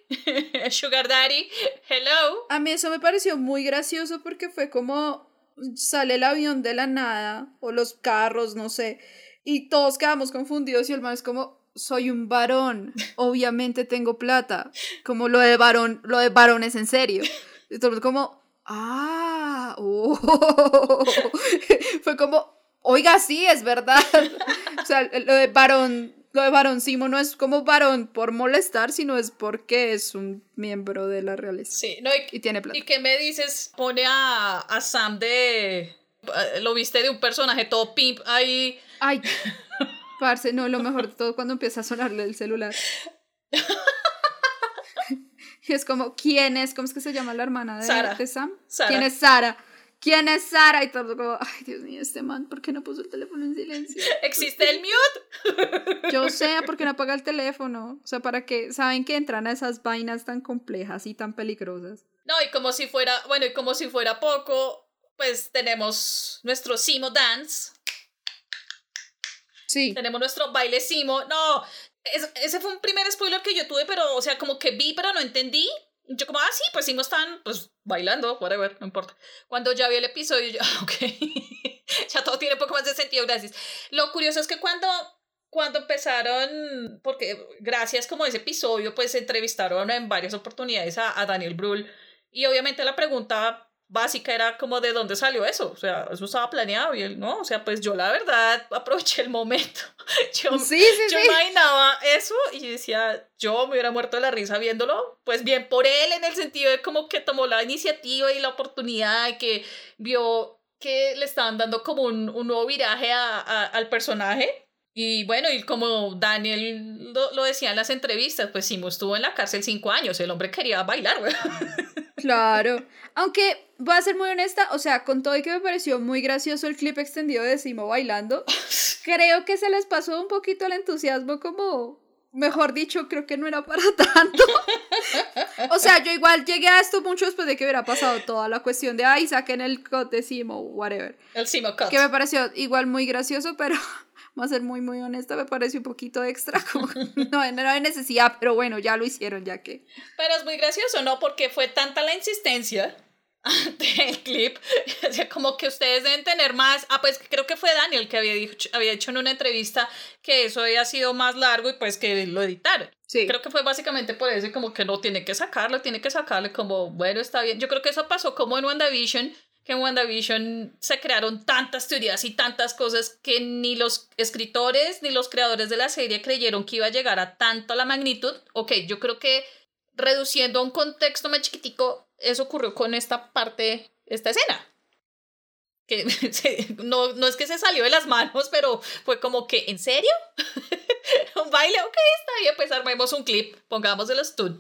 Sugar Daddy, hello. A mí eso me pareció muy gracioso porque fue como sale el avión de la nada, o los carros, no sé, y todos quedamos confundidos y el man es como, soy un varón, obviamente tengo plata, como lo de varón, lo de varón es en serio. Y todo como, ah, oh". fue como, oiga, sí, es verdad. o sea, lo de varón lo de varón Simo no es como varón por molestar, sino es porque es un miembro de la realeza. Sí, no, y, tiene plata. ¿Y qué me dices? Pone a, a Sam de... Eh, lo viste de un personaje todo pimp ahí. Ay, parce, no, lo mejor de todo cuando empieza a sonarle el celular. y es como, ¿quién es? ¿Cómo es que se llama la hermana de, de Sam? ¿Quién es Sara? ¿Quién es Sara? Y todo como, ay, Dios mío, este man, ¿por qué no puso el teléfono en silencio? ¿Existe el mute? Yo sé, ¿por qué no apaga el teléfono? O sea, para que, saben que entran a esas vainas tan complejas y tan peligrosas. No, y como si fuera, bueno, y como si fuera poco, pues tenemos nuestro Simo Dance. Sí. Tenemos nuestro baile Simo. No, ese fue un primer spoiler que yo tuve, pero, o sea, como que vi, pero no entendí. Yo como, ah, sí, pues sí, no están, pues, bailando, whatever, no importa. Cuando ya vi el episodio, yo, ok, ya todo tiene un poco más de sentido, gracias. Lo curioso es que cuando, cuando empezaron, porque gracias como a ese episodio, pues entrevistaron en varias oportunidades a, a Daniel Brühl y obviamente la pregunta básica era como de dónde salió eso, o sea, eso estaba planeado y él no, o sea, pues yo la verdad aproveché el momento, yo, sí, sí, yo imaginaba eso y decía, yo me hubiera muerto de la risa viéndolo, pues bien por él en el sentido de como que tomó la iniciativa y la oportunidad, que vio que le estaban dando como un, un nuevo viraje a, al personaje. Y bueno, y como Daniel lo, lo, decía en las entrevistas, pues Simo estuvo en la cárcel cinco años, el hombre quería bailar, güey. Claro. Aunque voy a ser muy honesta, o sea, con todo y que me pareció muy gracioso el clip extendido de Simo bailando, creo que se les pasó un poquito el entusiasmo como, mejor dicho, creo que no era para tanto. o sea, yo igual llegué a esto mucho después de que hubiera pasado toda la cuestión de, ay, saquen el cut de Simo, whatever. El Simo cut. Que me pareció igual muy gracioso, pero voy a ser muy, muy honesta, me pareció un poquito extra, como no, no era necesidad, pero bueno, ya lo hicieron, ya que. Pero es muy gracioso, ¿no? Porque fue tanta la insistencia del clip, como que ustedes deben tener más, ah, pues creo que fue Daniel que había, dicho, había hecho en una entrevista que eso había sido más largo y pues que lo editaron. Sí. Creo que fue básicamente por eso, como que no tiene que sacarlo, tiene que sacarle como, bueno, está bien. Yo creo que eso pasó como en WandaVision, que en WandaVision se crearon tantas teorías y tantas cosas que ni los escritores ni los creadores de la serie creyeron que iba a llegar a tanto la magnitud. Ok, yo creo que reduciendo a un contexto más chiquitico, eso ocurrió con esta parte, esta escena. Que no, no es que se salió de las manos, pero fue como que, ¿en serio? un baile, ok, está bien, pues armemos un clip, pongamos el stud.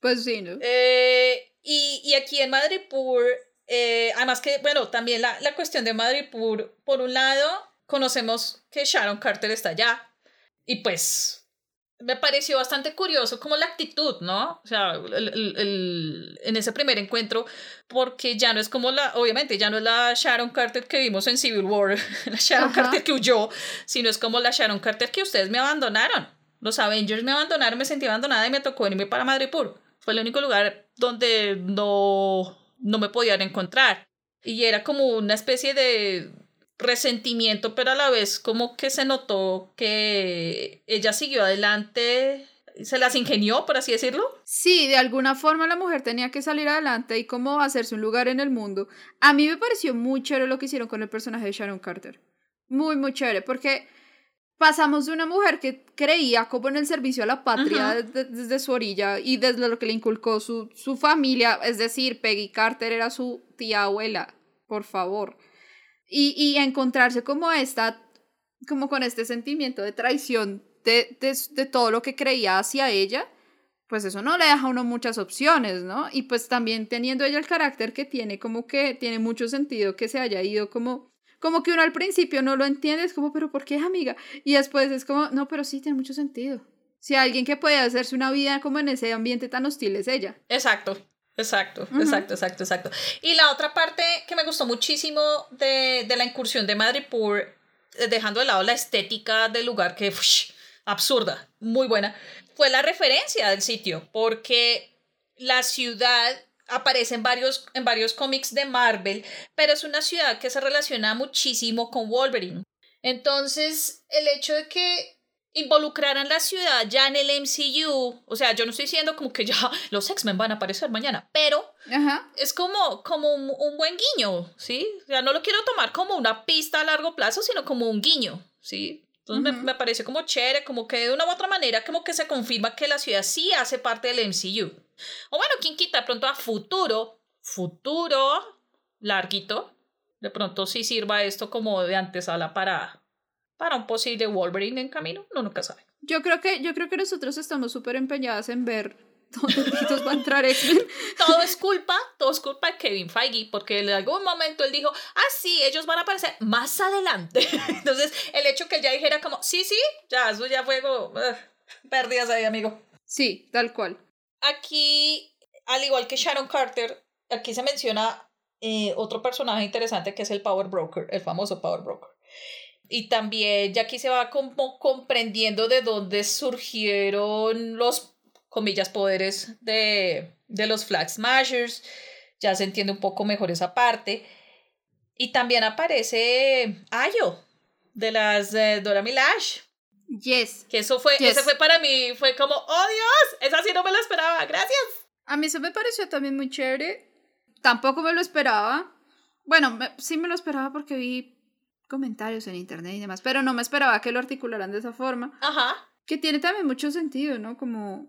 Pues sí, ¿no? Eh, y, y aquí en Madripoor eh, además que, bueno, también la, la cuestión de Madrid, por, por un lado, conocemos que Sharon Carter está allá y pues me pareció bastante curioso como la actitud, ¿no? O sea, el, el, en ese primer encuentro, porque ya no es como la, obviamente, ya no es la Sharon Carter que vimos en Civil War, la Sharon Ajá. Carter que huyó, sino es como la Sharon Carter que ustedes me abandonaron. Los Avengers me abandonaron, me sentí abandonada y me tocó venirme para Madripoor. Fue el único lugar donde no no me podían encontrar. Y era como una especie de resentimiento, pero a la vez como que se notó que ella siguió adelante, se las ingenió, por así decirlo. Sí, de alguna forma la mujer tenía que salir adelante y como hacerse un lugar en el mundo. A mí me pareció muy chévere lo que hicieron con el personaje de Sharon Carter. Muy, muy chévere, porque pasamos de una mujer que creía como en el servicio a la patria desde, desde, su orilla y desde lo que le inculcó su, su familia, es decir, Peggy Carter era su tía abuela, por favor. Y, y encontrarse como esta, como con este sentimiento de traición de, de, de todo lo que creía hacia ella, pues eso no le deja a uno muchas opciones, ¿no? Y pues también teniendo ella el carácter que tiene, como que tiene mucho sentido que se haya ido como como que uno al principio no lo entiende, es como, pero ¿por qué, amiga? Y después es como, no, pero sí, tiene mucho sentido. Si alguien que puede hacerse una vida como en ese ambiente tan hostil es ella. Exacto. Exacto, uh -huh. exacto, exacto, exacto. Y la otra parte que me gustó muchísimo de, de la incursión de Madripoor, eh, dejando de lado la estética del lugar que uff, absurda, muy buena, fue la referencia del sitio, porque la ciudad aparece en varios, en varios cómics de Marvel, pero es una ciudad que se relaciona muchísimo con Wolverine. Entonces, el hecho de que involucraran la ciudad ya en el MCU, o sea, yo no estoy diciendo como que ya los X-Men van a aparecer mañana, pero Ajá. es como, como un, un, buen guiño, ¿sí? O sea, no lo quiero tomar como una pista a largo plazo, sino como un guiño, ¿sí? Entonces uh -huh. me, me parece como chévere, como que de una u otra manera como que se confirma que la ciudad sí hace parte del MCU. O bueno, quién quita, de pronto a futuro, futuro larguito, de pronto sí sirva esto como de antesala para, para un posible Wolverine en camino, no nunca sabe. Yo creo que, yo creo que nosotros estamos súper empeñadas en ver dónde va a entrar todo es culpa, todo es culpa de Kevin Feige, porque en algún momento él dijo, ah, sí, ellos van a aparecer más adelante. Entonces, el hecho que él ya dijera como, sí, sí, ya, eso ya fue como, uh, pérdidas ahí, amigo. Sí, tal cual. Aquí, al igual que Sharon Carter, aquí se menciona eh, otro personaje interesante que es el Power Broker, el famoso Power Broker. Y también ya aquí se va como comprendiendo de dónde surgieron los, comillas, poderes de, de los Flag Smashers. Ya se entiende un poco mejor esa parte. Y también aparece Ayo, de las de Dora Milaje. Yes. Que eso fue, ese fue para mí, fue como, oh Dios, esa sí no me la esperaba, gracias. A mí eso me pareció también muy chévere. Tampoco me lo esperaba. Bueno, sí me lo esperaba porque vi comentarios en internet y demás, pero no me esperaba que lo articularan de esa forma. Ajá. Que tiene también mucho sentido, ¿no? Como...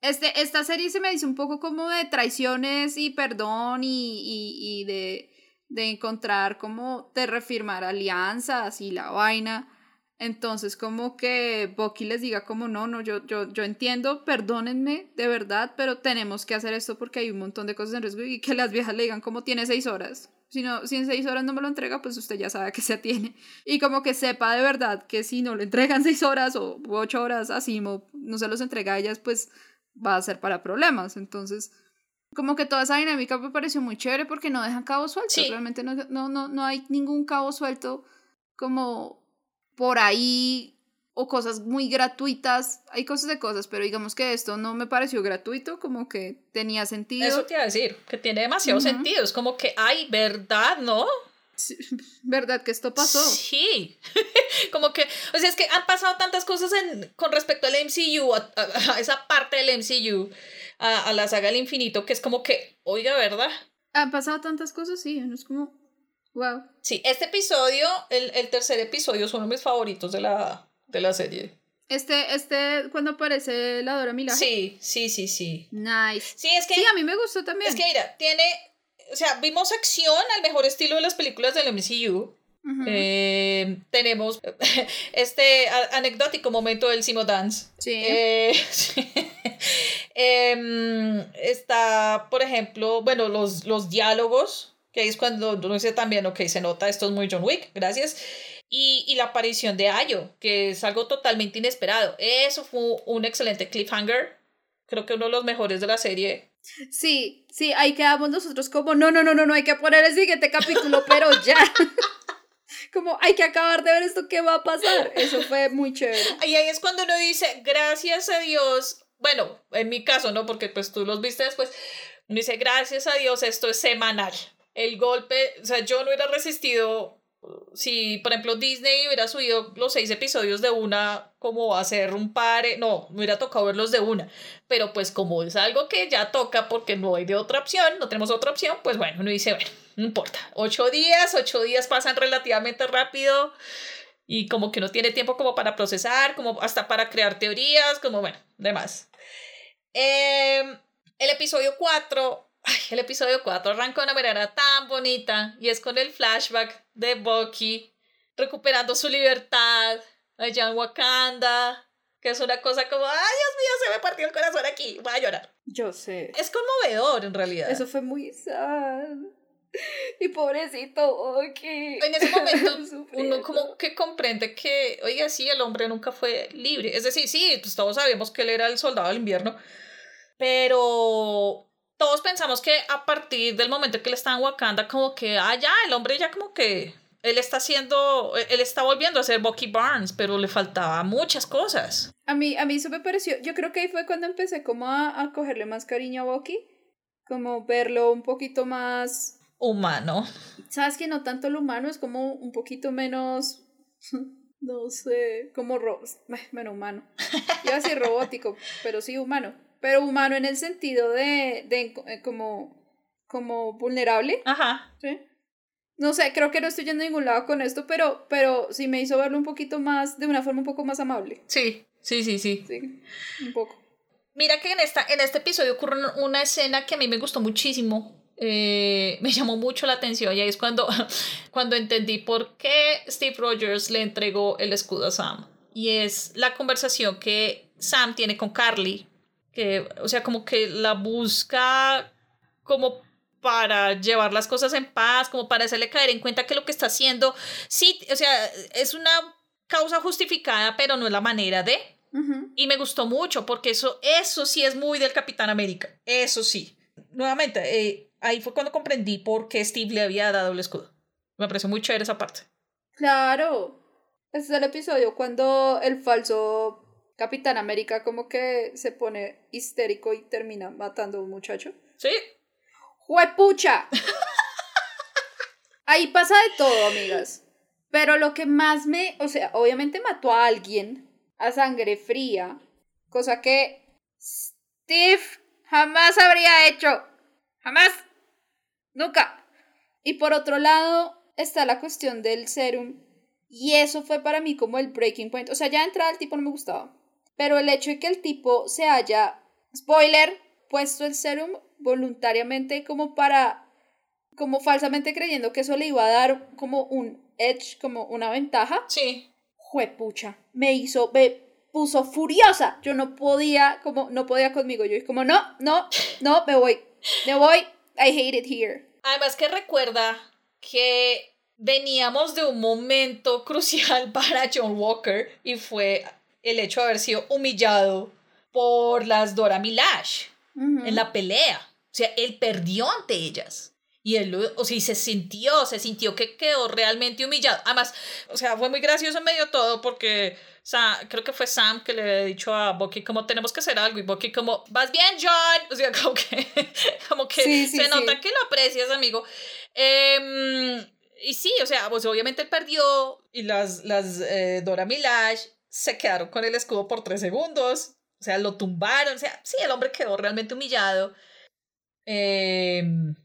Este, esta serie se me dice un poco como de traiciones y perdón y, y, y de, de encontrar como de refirmar alianzas y la vaina. Entonces, como que Bucky les diga como no, no, yo, yo, yo entiendo, perdónenme, de verdad, pero tenemos que hacer esto porque hay un montón de cosas en riesgo y que las viejas le digan como tiene seis horas. Si, no, si en seis horas no me lo entrega, pues usted ya sabe que se atiene. Y como que sepa de verdad que si no le entregan seis horas o ocho horas así, no se los entrega a ellas, pues va a ser para problemas. Entonces, como que toda esa dinámica me pareció muy chévere porque no dejan cabo suelto. Realmente no, no, no, no hay ningún cabo suelto como por ahí o cosas muy gratuitas. Hay cosas de cosas, pero digamos que esto no me pareció gratuito, como que tenía sentido. Eso te iba a decir, que tiene demasiado sentido. Es como que hay verdad, ¿no? ¿Verdad que esto pasó? Sí, como que, o sea, es que han pasado tantas cosas en, con respecto al MCU, a, esa parte del MCU, a, a, la saga del infinito, que es como que, oiga, ¿verdad? Han pasado tantas cosas, sí, es como, wow. Sí, este episodio, el, el tercer episodio, es uno de mis favoritos de la, de la serie. Este, este, cuando aparece la Dora Milaje. Sí, sí, sí, sí. Nice. Sí, es que. Sí, a mí me gustó también. Es que mira, tiene. O sea, vimos acción al mejor estilo de las películas del MCU. Eh, tenemos este anecdótico momento del Simo Dance. Sí. Eh, em, está, por ejemplo, bueno, los, los diálogos, que es cuando uno dice también, ok, se nota, esto es muy John Wick, gracias. Y, y, la aparición de Ayo, que es algo totalmente inesperado. Eso fue un excelente cliffhanger. Creo que uno de los mejores de la serie. Sí, sí, ahí quedamos nosotros como, no, no, no, no, no, hay que poner el siguiente capítulo, pero ya. como, hay que acabar de ver esto, ¿qué va a pasar? Eso fue muy chévere. Y ahí es cuando uno dice, gracias a Dios, bueno, en mi caso, ¿no? Porque pues tú los viste después, uno dice, gracias a Dios, esto es semanal. El golpe, o sea, yo no hubiera resistido si, por ejemplo, Disney hubiera subido los seis episodios de una, como hacer un par, no, me hubiera tocado verlos de una. Pero pues como es algo que ya toca porque no hay de otra opción, no tenemos otra opción, pues bueno, uno dice, bueno, no importa. Ocho días, ocho días pasan relativamente rápido y como que no tiene tiempo como para procesar, como hasta para crear teorías, como bueno, demás. Em, el episodio 4 Ay, el episodio 4 arranca de una manera tan bonita y es con el flashback de Bucky recuperando su libertad allá en Wakanda, que es una cosa como, ay Dios mío, se me partió el corazón aquí, voy a llorar. Yo sé. Es conmovedor en realidad. Eso fue muy sad. Y pobrecito Bucky. En ese momento uno como que comprende que, oiga, sí, el hombre nunca fue libre. Es decir, sí, pues todos sabíamos que él era el soldado del invierno, pero todos pensamos que a partir del momento que él está en Wakanda, como que, ah, ya, el hombre ya como que, él está haciendo, él está volviendo a ser Bucky Barnes, pero le faltaba muchas cosas. A mí, a mí eso me pareció, yo creo que ahí fue cuando empecé como a, a cogerle más cariño a Bucky, como verlo un poquito más... Humano. Sabes que no tanto lo humano, es como un poquito menos... No sé, como ro menos humano. Iba a decir robótico, pero sí humano pero humano en el sentido de, de eh, como, como vulnerable. Ajá. ¿sí? No sé, creo que no estoy yendo a ningún lado con esto, pero, pero sí me hizo verlo un poquito más, de una forma un poco más amable. Sí, sí, sí, sí. Sí, un poco. Mira que en, esta, en este episodio ocurre una escena que a mí me gustó muchísimo. Eh, me llamó mucho la atención y ahí es cuando, cuando entendí por qué Steve Rogers le entregó el escudo a Sam. Y es la conversación que Sam tiene con Carly que, o sea, como que la busca como para llevar las cosas en paz, como para hacerle caer en cuenta que lo que está haciendo, sí, o sea, es una causa justificada, pero no es la manera de. Y me gustó mucho porque eso, eso sí es muy del Capitán América, eso sí. Nuevamente, eh, ahí fue cuando comprendí por qué Steve le había dado el escudo. Me pareció muy chévere esa parte. Claro. Ese es el episodio cuando el falso Capitán América como que se pone histérico y termina matando a un muchacho. Sí. ¡Juepucha! Ahí pasa de todo, amigas. Pero lo que más me, o sea, obviamente mató a alguien a sangre fría, cosa que Steve jamás habría hecho. Jamás. Nunca. Y por otro lado está la cuestión del serum. Y eso fue para mí como el breaking point. O sea, ya entrada el tipo no me gustaba. Pero el hecho de que el tipo se haya, spoiler, puesto el serum voluntariamente como para, como falsamente creyendo que eso le iba a dar como un edge, como una ventaja. Sí. Juepucha, me hizo, me puso furiosa. Yo no podía, como, no podía conmigo. Yo como, no, no, no, me voy, me voy. I hate it here. Además que recuerda que veníamos de un momento crucial para John Walker y fue el hecho de haber sido humillado por las Dora Milash en la pelea. O sea, él perdió ante ellas. Y él, o sea, se sintió, se sintió que quedó realmente humillado. Además, o sea, fue muy gracioso en medio de todo porque o sea, creo que fue Sam que le había dicho a Bucky como tenemos que hacer algo y Bucky como, vas bien, John. O sea, como que, como que se nota que lo aprecias, amigo. Eh, y sí, o sea, pues obviamente él perdió y las, las eh, Dora Milash se quedaron con el escudo por tres segundos. O sea, lo tumbaron. O sea, sí, el hombre quedó realmente humillado. Em,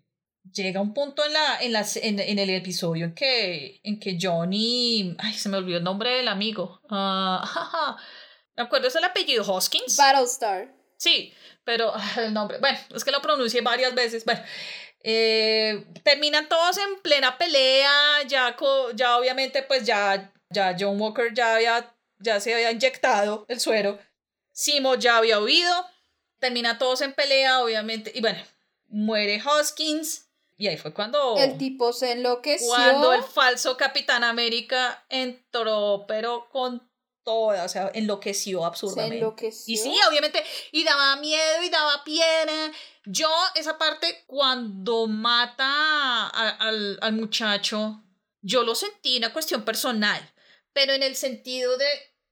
llega un punto en, la, en, en, en, el episodio en que, en que Johnny. Ay, se me olvidó el nombre del amigo. Uh, ¿Me acuerdo? Es el apellido Hoskins. Battlestar. Sí, pero el nombre. Bueno, es que lo pronuncié varias veces. Bueno. Eh, terminan todos en plena pelea, ya, ya obviamente pues ya, ya John Walker ya, había, ya se había inyectado el suero, Simo ya había huido, termina todos en pelea obviamente y bueno, muere Hoskins y ahí fue cuando... El tipo se enloqueció. Cuando el falso Capitán América entró, pero con toda, o sea, enloqueció absurdamente. Se enloqueció. Y sí, obviamente, y daba miedo y daba piedra. Yo, esa parte, cuando mata al, al muchacho, yo lo sentí una cuestión personal, pero en el sentido de,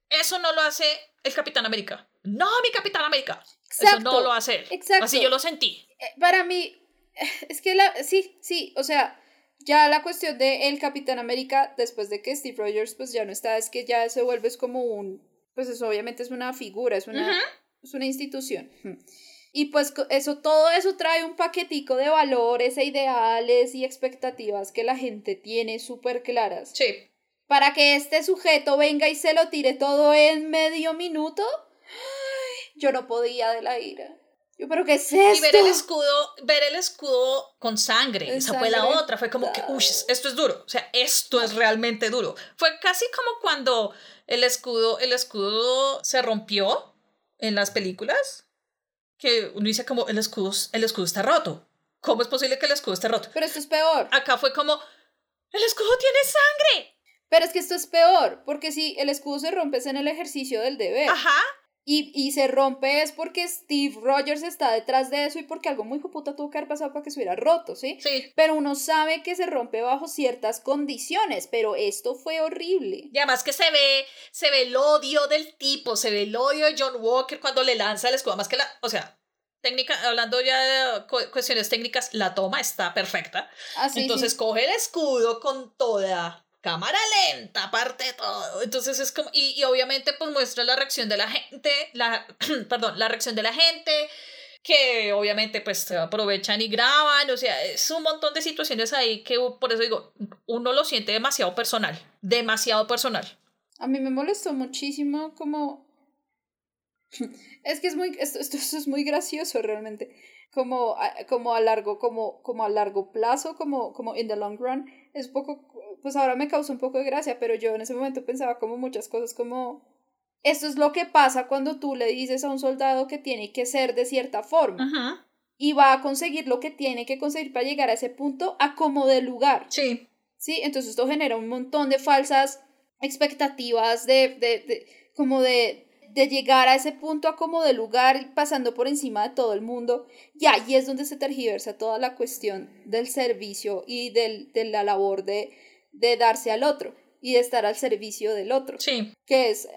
eso no lo hace el Capitán América. No, mi Capitán América. Exacto, eso no lo hace. Exacto. Así yo lo sentí. Eh, para mí, es que la, sí, sí, o sea, ya la cuestión de el Capitán América, después de que Steve Rogers pues ya no está, es que ya se vuelve como un, pues eso obviamente es una figura, es una, es una institución. Y pues eso, todo eso trae un paquetico de valores e ideales y expectativas que la gente tiene súper claras. Sí. Para que este sujeto venga y se lo tire todo en medio minuto, yo no podía de la ira. Yo, pero ¿qué es esto? Y ver el escudo, ver el escudo con sangre. Esa fue la otra. Fue como que, uy, esto es duro. O sea, esto es realmente duro. Fue casi como cuando el escudo, el escudo se rompió en las películas. Que uno dice como, el escudo, el escudo está roto. ¿Cómo es posible que el escudo esté roto? Pero esto es peor. Acá fue como, el escudo tiene sangre. Pero es que esto es peor, porque si el escudo se rompe es en el ejercicio del deber. Ajá. Y, y, se rompe es porque Steve Rogers está detrás de eso y porque algo muy puta tuvo que haber pasado para que se hubiera roto, ¿sí? Sí. Pero uno sabe que se rompe bajo ciertas condiciones, pero esto fue horrible. Y además que se ve, se ve el odio del tipo, se ve el odio de John Walker cuando le lanza el escudo, más que la, o sea, técnica, hablando ya de cuestiones técnicas, la toma está perfecta. Ah, Entonces coge el escudo con toda cámara lenta, aparte de todo. Entonces es como, y, y obviamente pues muestra la reacción de la gente, la, perdón, la reacción de la gente, que obviamente pues se aprovechan y graban, o sea, es un montón de situaciones ahí que por eso digo, uno lo siente demasiado personal, demasiado personal. A mí me molestó muchísimo como... Es que es muy, esto, esto, es muy gracioso realmente, como, como a largo, como, como a largo plazo, como, como in the long run, es poco pues ahora me causa un poco de gracia, pero yo en ese momento pensaba como muchas cosas como, esto es lo que pasa cuando tú le dices a un soldado que tiene que ser de cierta forma. Y va a conseguir lo que tiene que conseguir para llegar a ese punto a como de lugar. Sí. Sí, entonces esto genera un montón de falsas expectativas de, de, de como de, de llegar a ese punto a como de lugar, pasando por encima de todo el mundo. Y ahí es donde se tergiversa toda la cuestión del servicio y del, de la labor de, de darse al otro y de estar al servicio del otro. Sí. Que es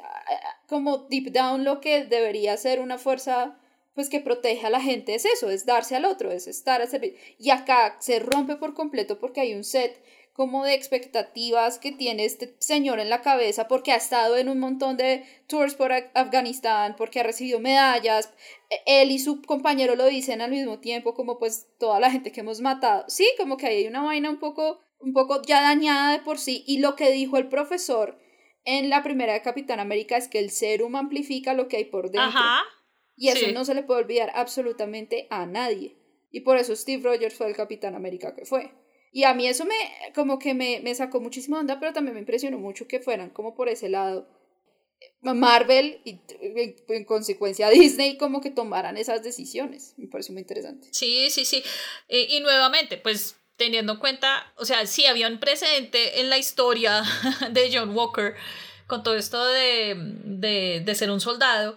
como deep down lo que debería ser una fuerza pues que protege a la gente es eso, es darse al otro, es estar al servicio. Y acá se rompe por completo porque hay un set como de expectativas que tiene este señor en la cabeza porque ha estado en un montón de tours por Afganistán, porque ha recibido medallas, e, él y su compañero lo dicen al mismo tiempo como pues toda la gente que hemos matado. Sí, como que hay una vaina un poco un poco ya dañada de por sí y lo que dijo el profesor en la primera de Capitán América es que el serum amplifica lo que hay por dentro. Ajá. Y eso no se le puede olvidar absolutamente a nadie. Y por eso Steve Rogers fue el Capitán América que fue. Y a mí eso me, como que me, me sacó muchísima onda, pero también me impresionó mucho que fueran como por ese lado. Marvel y en consecuencia Disney como que tomaran esas decisiones. Me pareció muy interesante. Sí, sí, sí. Y, y nuevamente, pues teniendo en cuenta, o sea, sí había un precedente en la historia de John Walker con todo esto de, de, de ser un soldado.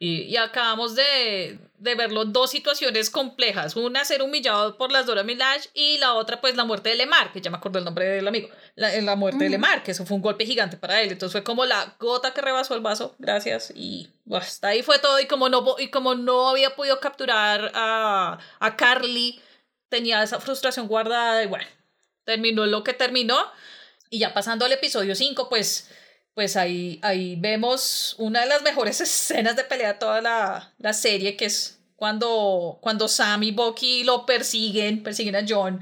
Y, y acabamos de, de verlo dos situaciones complejas. Una, ser humillado por las Dora Milaje y la otra, pues, la muerte de Lemar, que ya me acuerdo el nombre del amigo. La, la muerte de Lemar, que eso fue un golpe gigante para él. Entonces fue como la gota que rebasó el vaso. Gracias. Y hasta ahí fue todo. Y como no, y como no había podido capturar a, a Carly, tenía esa frustración guardada y bueno, terminó lo que terminó. Y ya pasando al episodio 5, pues pues ahí, ahí vemos una de las mejores escenas de pelea de toda la, la serie, que es cuando, cuando Sam y Bucky lo persiguen, persiguen a John,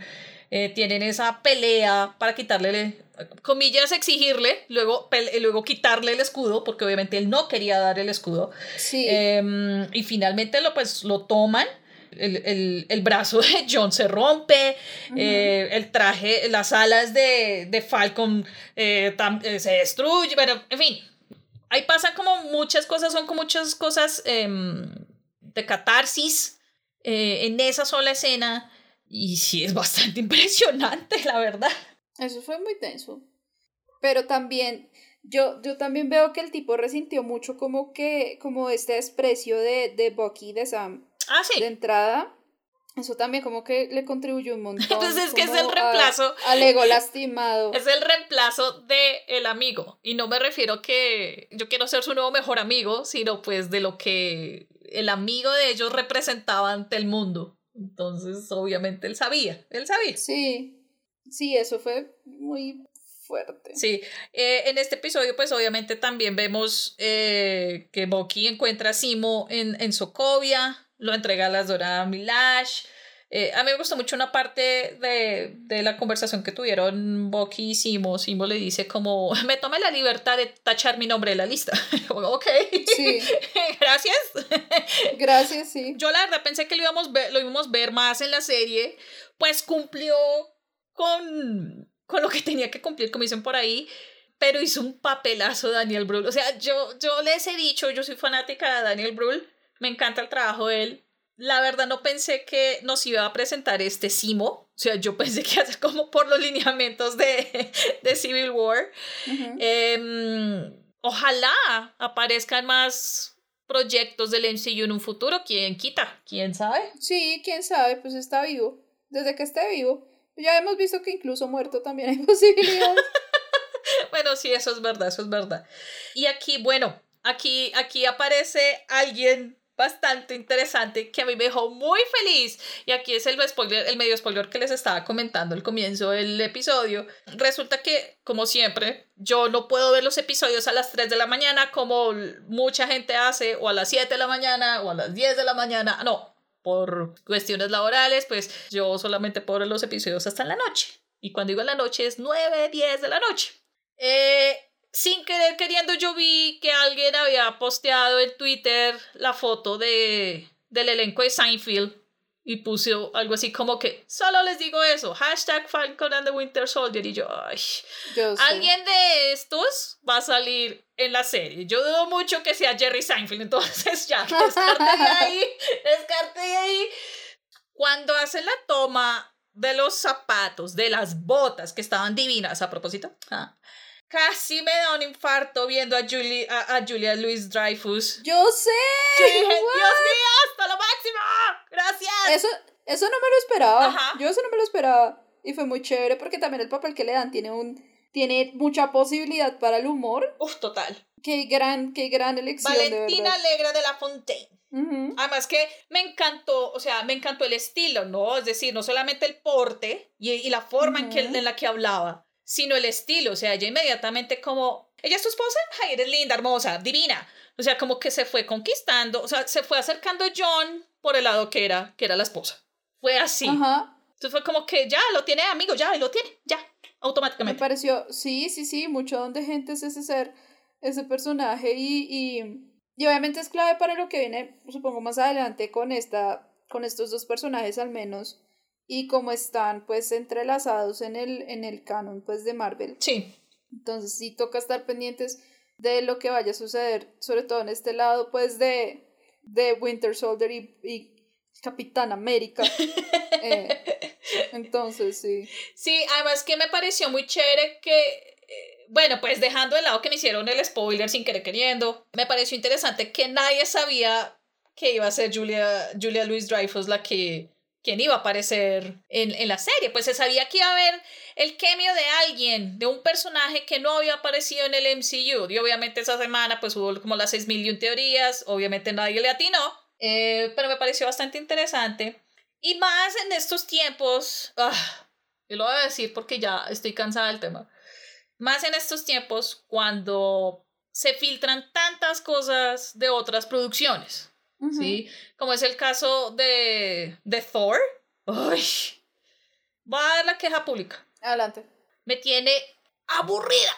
eh, tienen esa pelea para quitarle, comillas, exigirle, luego, luego quitarle el escudo, porque obviamente él no quería dar el escudo. Sí. Em, y finalmente lo, pues, lo toman el, el, brazo de John se rompe, eh, el traje, las alas de, de Falcon eh, eh, se destruye, pero en fin, ahí pasan como muchas cosas, son como muchas cosas em, de catarsis en esa sola escena y sí es bastante impresionante, la verdad. Eso fue muy tenso. Pero también, yo, yo también veo que el tipo resintió mucho como que, como este desprecio de, de Bucky, de Sam Ah, sí. De entrada, eso también como que le contribuye un montón. Entonces es que es el reemplazo. Al ego lastimado. Es el reemplazo de el amigo. Y no me refiero que yo quiero ser su nuevo mejor amigo, sino pues de lo que el amigo de ellos representaba ante el mundo. Entonces, obviamente, él sabía. Él sabía. Sí. Sí, eso fue muy fuerte. Sí, eh, en este episodio pues obviamente también vemos eh, que Bucky encuentra a Simo en, en Sokovia, lo entrega a las Dora Milash. Eh, a mí me gustó mucho una parte de, de la conversación que tuvieron Bucky y Simo. Simo le dice como, me tomé la libertad de tachar mi nombre de la lista. ok. Sí. Gracias. Gracias, sí. Yo la verdad pensé que lo íbamos, ver, lo íbamos a ver más en la serie. Pues cumplió con, con lo que tenía que cumplir, como dicen por ahí. Pero hizo un papelazo Daniel Brühl. O sea, yo, yo les he dicho, yo soy fanática de Daniel Brühl me encanta el trabajo de él. La verdad no pensé que nos iba a presentar este Simo. O sea, yo pensé que iba a ser como por los lineamientos de, de Civil War. Em, ojalá aparezcan más proyectos del MCU en un futuro. ¿Quién quita? ¿Quién sabe? Sí, quién sabe, pues está vivo. Desde que esté vivo. Ya hemos visto que incluso muerto también hay posibilidades. bueno, sí, eso es verdad, eso es verdad. Y aquí, bueno, aquí, aquí aparece alguien bastante interesante que a mí me dejó muy feliz. Y aquí es el, spoiler, el medio spoiler que les estaba comentando al comienzo del episodio. Resulta que, como siempre, yo no puedo ver los episodios a las 3 de la mañana como mucha gente hace, o a las 7 de la mañana, o a las 10 de la mañana. No, por cuestiones laborales, pues yo solamente puedo ver los episodios hasta la noche. Y cuando digo la noche es 9, 10 de la noche. Eh, sin querer queriendo yo vi que alguien había posteado en Twitter la foto de, del elenco de Seinfeld y puso algo así como que solo les digo eso, hashtag Falcon and the Winter Soldier y yo, ay, alguien de estos va a salir en la serie. Yo dudo mucho que sea Jerry Seinfeld, entonces ya, descarte de ahí, descarte de ahí. Cuando hacen la toma de los zapatos, de las botas que estaban divinas a propósito, ah, Casi me da un infarto viendo a, Julie, a, Julia Louis Dreyfus. Yo sé. Dios mío, hasta lo máximo. Gracias. Eso, eso no me lo esperaba. Yo eso no me lo esperaba. Y fue muy chévere porque también el papel que le dan tiene un tiene mucha posibilidad para el humor. Uf, total. Qué gran, qué gran elección. Valentina Alegra de la Fontaine. Además que me encantó, o sea, me encantó el estilo, ¿no? Es decir, no solamente el porte y, la forma en, que, en la que hablaba, sino el estilo, o sea, ella inmediatamente como, ¿ella es tu esposa? Ay, eres linda, hermosa, divina. O sea, como que se fue conquistando, o sea, se fue acercando a John por el lado que era, que era la esposa. Fue así. Entonces fue como que ya lo tiene amigo, ya lo tiene, ya, automáticamente. Me pareció, sí, sí, sí, mucho donde gente es ese ser, ese personaje y, y, obviamente es clave para lo que viene, supongo, más adelante con esta, con estos dos personajes al menos y como están pues entrelazados en el, en el canon pues de Marvel. Sí. Entonces sí toca estar pendientes de lo que vaya a suceder, sobre todo en este lado pues de, de Winter Soldier y, Capitán América. Eh, entonces sí. Sí, además que me pareció muy chévere que eh, bueno, pues dejando de lado que me hicieron el spoiler sin querer queriendo, me pareció interesante que nadie sabía que iba a ser Julia, Julia Louis Dreyfus la que quien iba a aparecer en, en, la serie. Pues se sabía que iba a haber el cameo de alguien, de un personaje que no había aparecido en el MCU. Y obviamente esa semana pues hubo como las 6 mil teorías, obviamente nadie le atinó, eh, pero me pareció bastante interesante. Y más en estos tiempos, ah, y lo voy a decir porque ya estoy cansada del tema, más en estos tiempos cuando se filtran tantas cosas de otras producciones. ¿Sí? Como es el caso de, de Thor. Uy, va a dar la queja pública. Adelante. Me tiene aburrida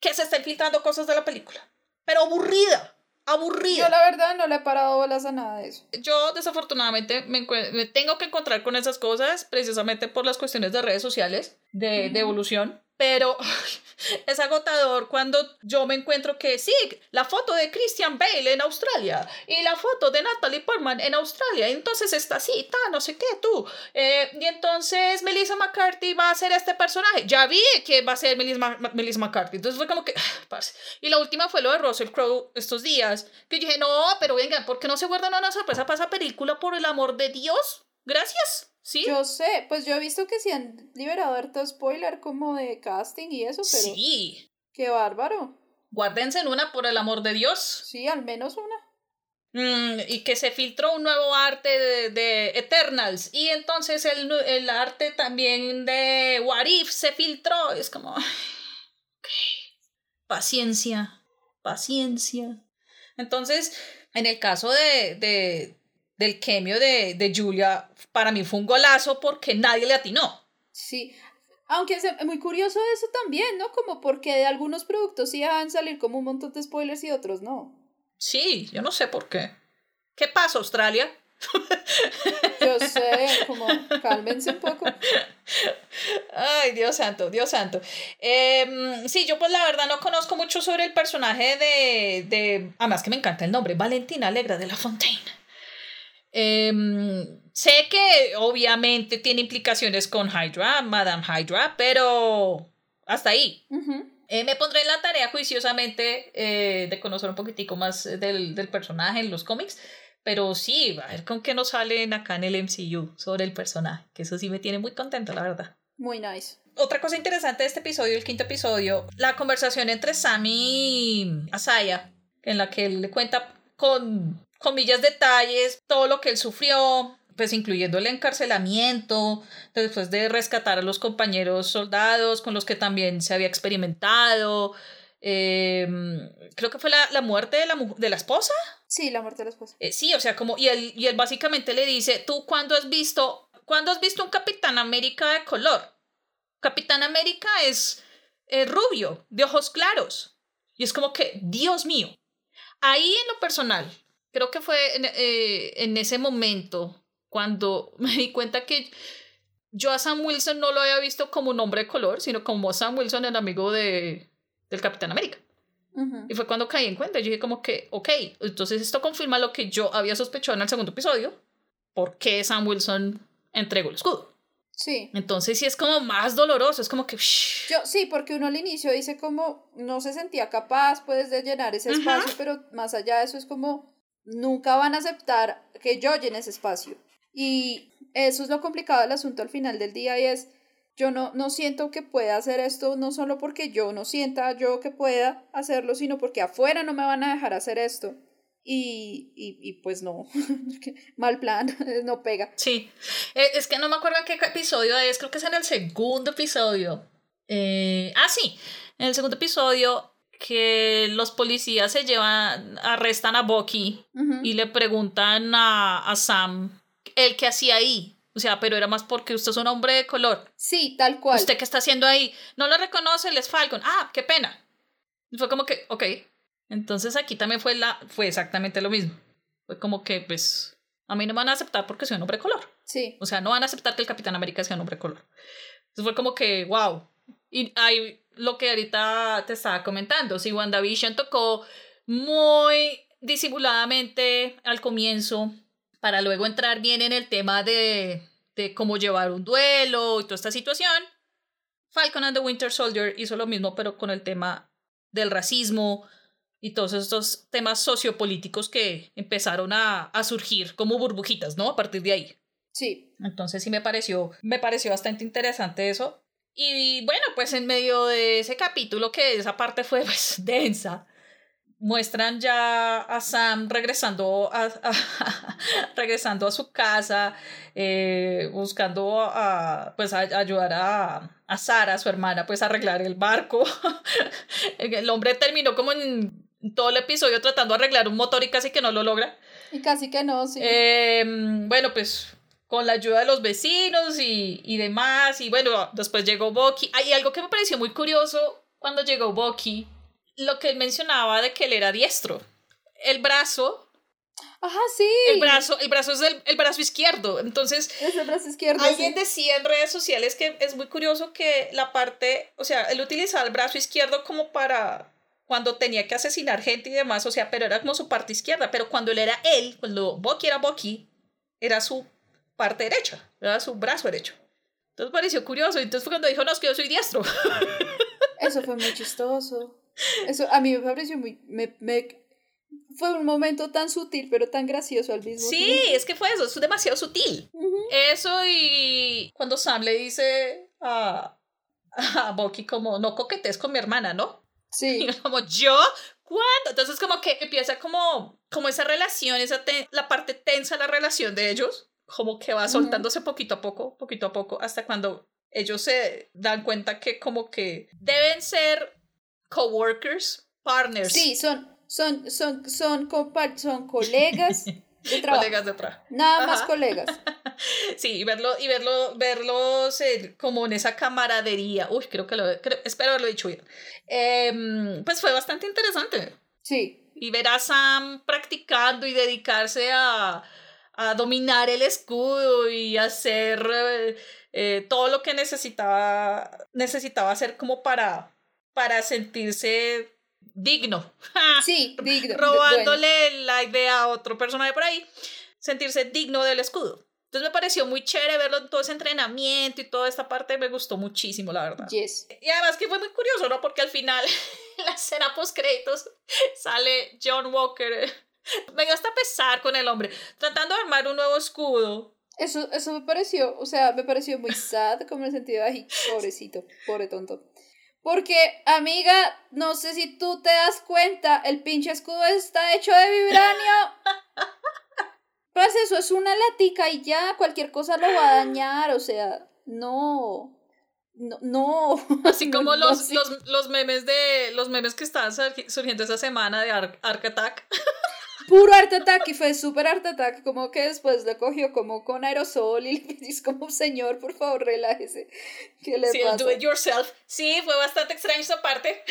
que se estén filtrando cosas de la película. Pero aburrida. Aburrida. Yo la verdad no le he parado bolas a nada de eso. Yo desafortunadamente me, me tengo que encontrar con esas cosas precisamente por las cuestiones de redes sociales, de, de evolución pero es agotador cuando yo me encuentro que sí, la foto de Christian Bale en Australia y la foto de Natalie Portman en Australia, entonces está así, ta, no sé qué, tú. Eh, y entonces Melissa McCarthy va a ser este personaje. Ya vi que va a ser Melissa, Melissa McCarthy. Entonces fue como que, y la última fue lo de Russell Crowe estos días, que dije, no, pero venga, ¿por qué no se guardan una sorpresa para esa película por el amor de Dios? Gracias. ¿Sí? Yo sé, pues yo he visto que se han liberado harto spoiler como de casting y eso, pero. Sí. Qué bárbaro. Guárdense en una, por el amor de Dios. Sí, al menos una. Mm, y que se filtró un nuevo arte de, de Eternals. Y entonces el, el, arte también de What If se filtró. Es como. Paciencia. Paciencia. Entonces, en el caso de, de, del cameo de, de Julia, para mí fue un golazo porque nadie le atinó. Sí, aunque es muy curioso eso también, ¿no? Como porque de algunos productos sí van a salir como un montón de spoilers y otros no. Sí, yo no sé por qué. ¿Qué pasa, Australia? Yo sé, como cálmense un poco. Ay, Dios santo, Dios santo. Em, sí, yo pues la verdad no conozco mucho sobre el personaje de, de... Además que me encanta el nombre, Valentina Alegra de la Fontaine. Em, sé que obviamente tiene implicaciones con Hydra, Madame Hydra, pero hasta ahí. Eh, me pondré en la tarea juiciosamente eh, de conocer un poquitico más del, del, personaje en los cómics, pero sí, a ver con qué nos salen acá en el MCU sobre el personaje, que eso sí me tiene muy contento, la verdad. Muy nice. Otra cosa interesante de este episodio, el quinto episodio, la conversación entre Sammy y Asaya, en la que él le cuenta con comillas detalles, todo lo que él sufrió, pues incluyendo el encarcelamiento, después de rescatar a los compañeros soldados con los que también se había experimentado. Em, creo que fue la, la muerte de la, de la esposa. Sí, la muerte de la esposa. Eh, sí, o sea, como, y él, y él básicamente le dice, ¿tú cuándo has visto, cuándo has visto un Capitán América de color? Capitán América es rubio, de ojos claros. Y es como que, Dios mío, ahí en lo personal, creo que fue eh, en, ese momento cuando me di cuenta que yo a Sam Wilson no lo había visto como un hombre de color, sino como Sam Wilson, el amigo de, del Capitán América. Y fue cuando caí en cuenta. Yo dije como que, ok, entonces esto confirma lo que yo había sospechado en el segundo episodio. ¿Por qué Sam Wilson entregó el escudo? Sí. Entonces sí es como más doloroso, es como que... Yo sí, porque uno al inicio dice como no se sentía capaz pues de llenar ese espacio, pero más allá de eso es como nunca van a aceptar que yo llene ese espacio. Y eso es lo complicado del asunto al final del día y es yo no, no siento que pueda hacer esto, no solo porque yo no sienta yo que pueda hacerlo, sino porque afuera no me van a dejar hacer esto. Y, y, y pues no, mal plan, no pega. Sí, eh, es que no me acuerdo en qué episodio es, creo que es en el segundo episodio. Eh, ah, sí, en el segundo episodio que los policías se llevan, arrestan a Bucky y le preguntan a, a Sam el que hacía ahí. O sea, pero era más porque usted es un hombre de color. Sí, tal cual. ¿Usted qué está haciendo ahí? No lo reconoce, él es Falcon. Ah, qué pena. Y fue como que, ok. Entonces aquí también fue, la, fue exactamente lo mismo. Fue como que, pues, a mí no me van a aceptar porque soy un hombre de color. Sí. O sea, no van a aceptar que el Capitán América sea un hombre de color. Entonces fue como que, wow. Y hay lo que ahorita te estaba comentando. Si WandaVision tocó muy disimuladamente al comienzo para luego entrar bien en el tema de, de cómo llevar un duelo y toda esta situación. Falcon and the Winter Soldier hizo lo mismo, pero con el tema del racismo y todos estos temas sociopolíticos que empezaron a, a surgir como burbujitas, ¿no? A partir de ahí. Sí. Entonces sí me pareció, me pareció bastante interesante eso. Y bueno, pues en medio de ese capítulo, que esa parte fue pues densa, muestran ya a Sam regresando a, regresando a su casa, eh, buscando a, pues a, ayudar a, a Sara, su hermana, pues a arreglar el barco. el hombre terminó como en todo el episodio tratando de arreglar un motor y casi que no lo logra. Y casi que no, sí. Eh, bueno, pues con la ayuda de los vecinos y, y demás. Y bueno, después llegó Bucky. Hay algo que me pareció muy curioso cuando llegó Bucky lo que él mencionaba de que él era diestro. El brazo. Ajá, sí. El brazo, el brazo es el, el brazo izquierdo. Entonces. Es el brazo izquierdo. Alguien sí. decía en redes sociales que es muy curioso que la parte. O sea, él utilizaba el brazo izquierdo como para. Cuando tenía que asesinar gente y demás, o sea, pero era como su parte izquierda. Pero cuando él era él, cuando Bucky era Bucky, era su parte derecha, era su brazo derecho. Entonces pareció curioso. Entonces fue cuando dijo, no, es que yo soy diestro. Eso fue muy chistoso. Eso a mí me pareció muy... Me, me, fue un momento tan sutil, pero tan gracioso al mismo sí, tiempo. Sí, es que fue eso, es demasiado sutil. Uh -huh. Eso y cuando Sam le dice a, a Bucky como, no coquetes con mi hermana, ¿no? Sí. Y como, ¿yo? ¿Cuándo? Entonces como que empieza como, como esa relación, esa la parte tensa de la relación de ellos, como que va soltándose poquito a poco, poquito a poco, hasta cuando ellos se dan cuenta que como que deben ser coworkers, partners. Sí, son, son, son, son, son colegas de trabajo. colegas de trabajo. Nada Ajá. más colegas. sí, y verlo, y verlo, verlos eh, como en esa camaradería. Uy, creo que lo, creo, espero haberlo dicho bien. Eh, pues fue bastante interesante. Sí. Y ver a Sam practicando y dedicarse a, a dominar el escudo y hacer eh, eh, todo lo que necesitaba, necesitaba hacer como para, para sentirse digno. Sí, digno. Robándole bueno. la idea a otro personaje por ahí, sentirse digno del escudo. Entonces me pareció muy chévere verlo en todo ese entrenamiento y toda esta parte me gustó muchísimo, la verdad. Yes. Y además que fue muy curioso, ¿no? Porque al final, en la escena post créditos, sale John Walker. Me dio hasta pesar con el hombre, tratando de armar un nuevo escudo. Eso, eso me pareció, o sea, me pareció muy sad, como en el sentido de, ay, pobrecito, pobre tonto. Porque, amiga, no sé si tú te das cuenta, el pinche escudo está hecho de vibranio. Pues eso es una latica y ya, cualquier cosa lo va a dañar, o sea, no. No, no. Así como no, los, los, los memes de los memes que estaban surgiendo esa semana de Arc, Arc Attack. Puro Art Attack y fue súper Art Attack, como que después lo cogió como con aerosol y le dices como, señor, por favor, relájese. ¿Qué le sí, pasa? do it yourself. Sí, fue bastante extraño esa parte.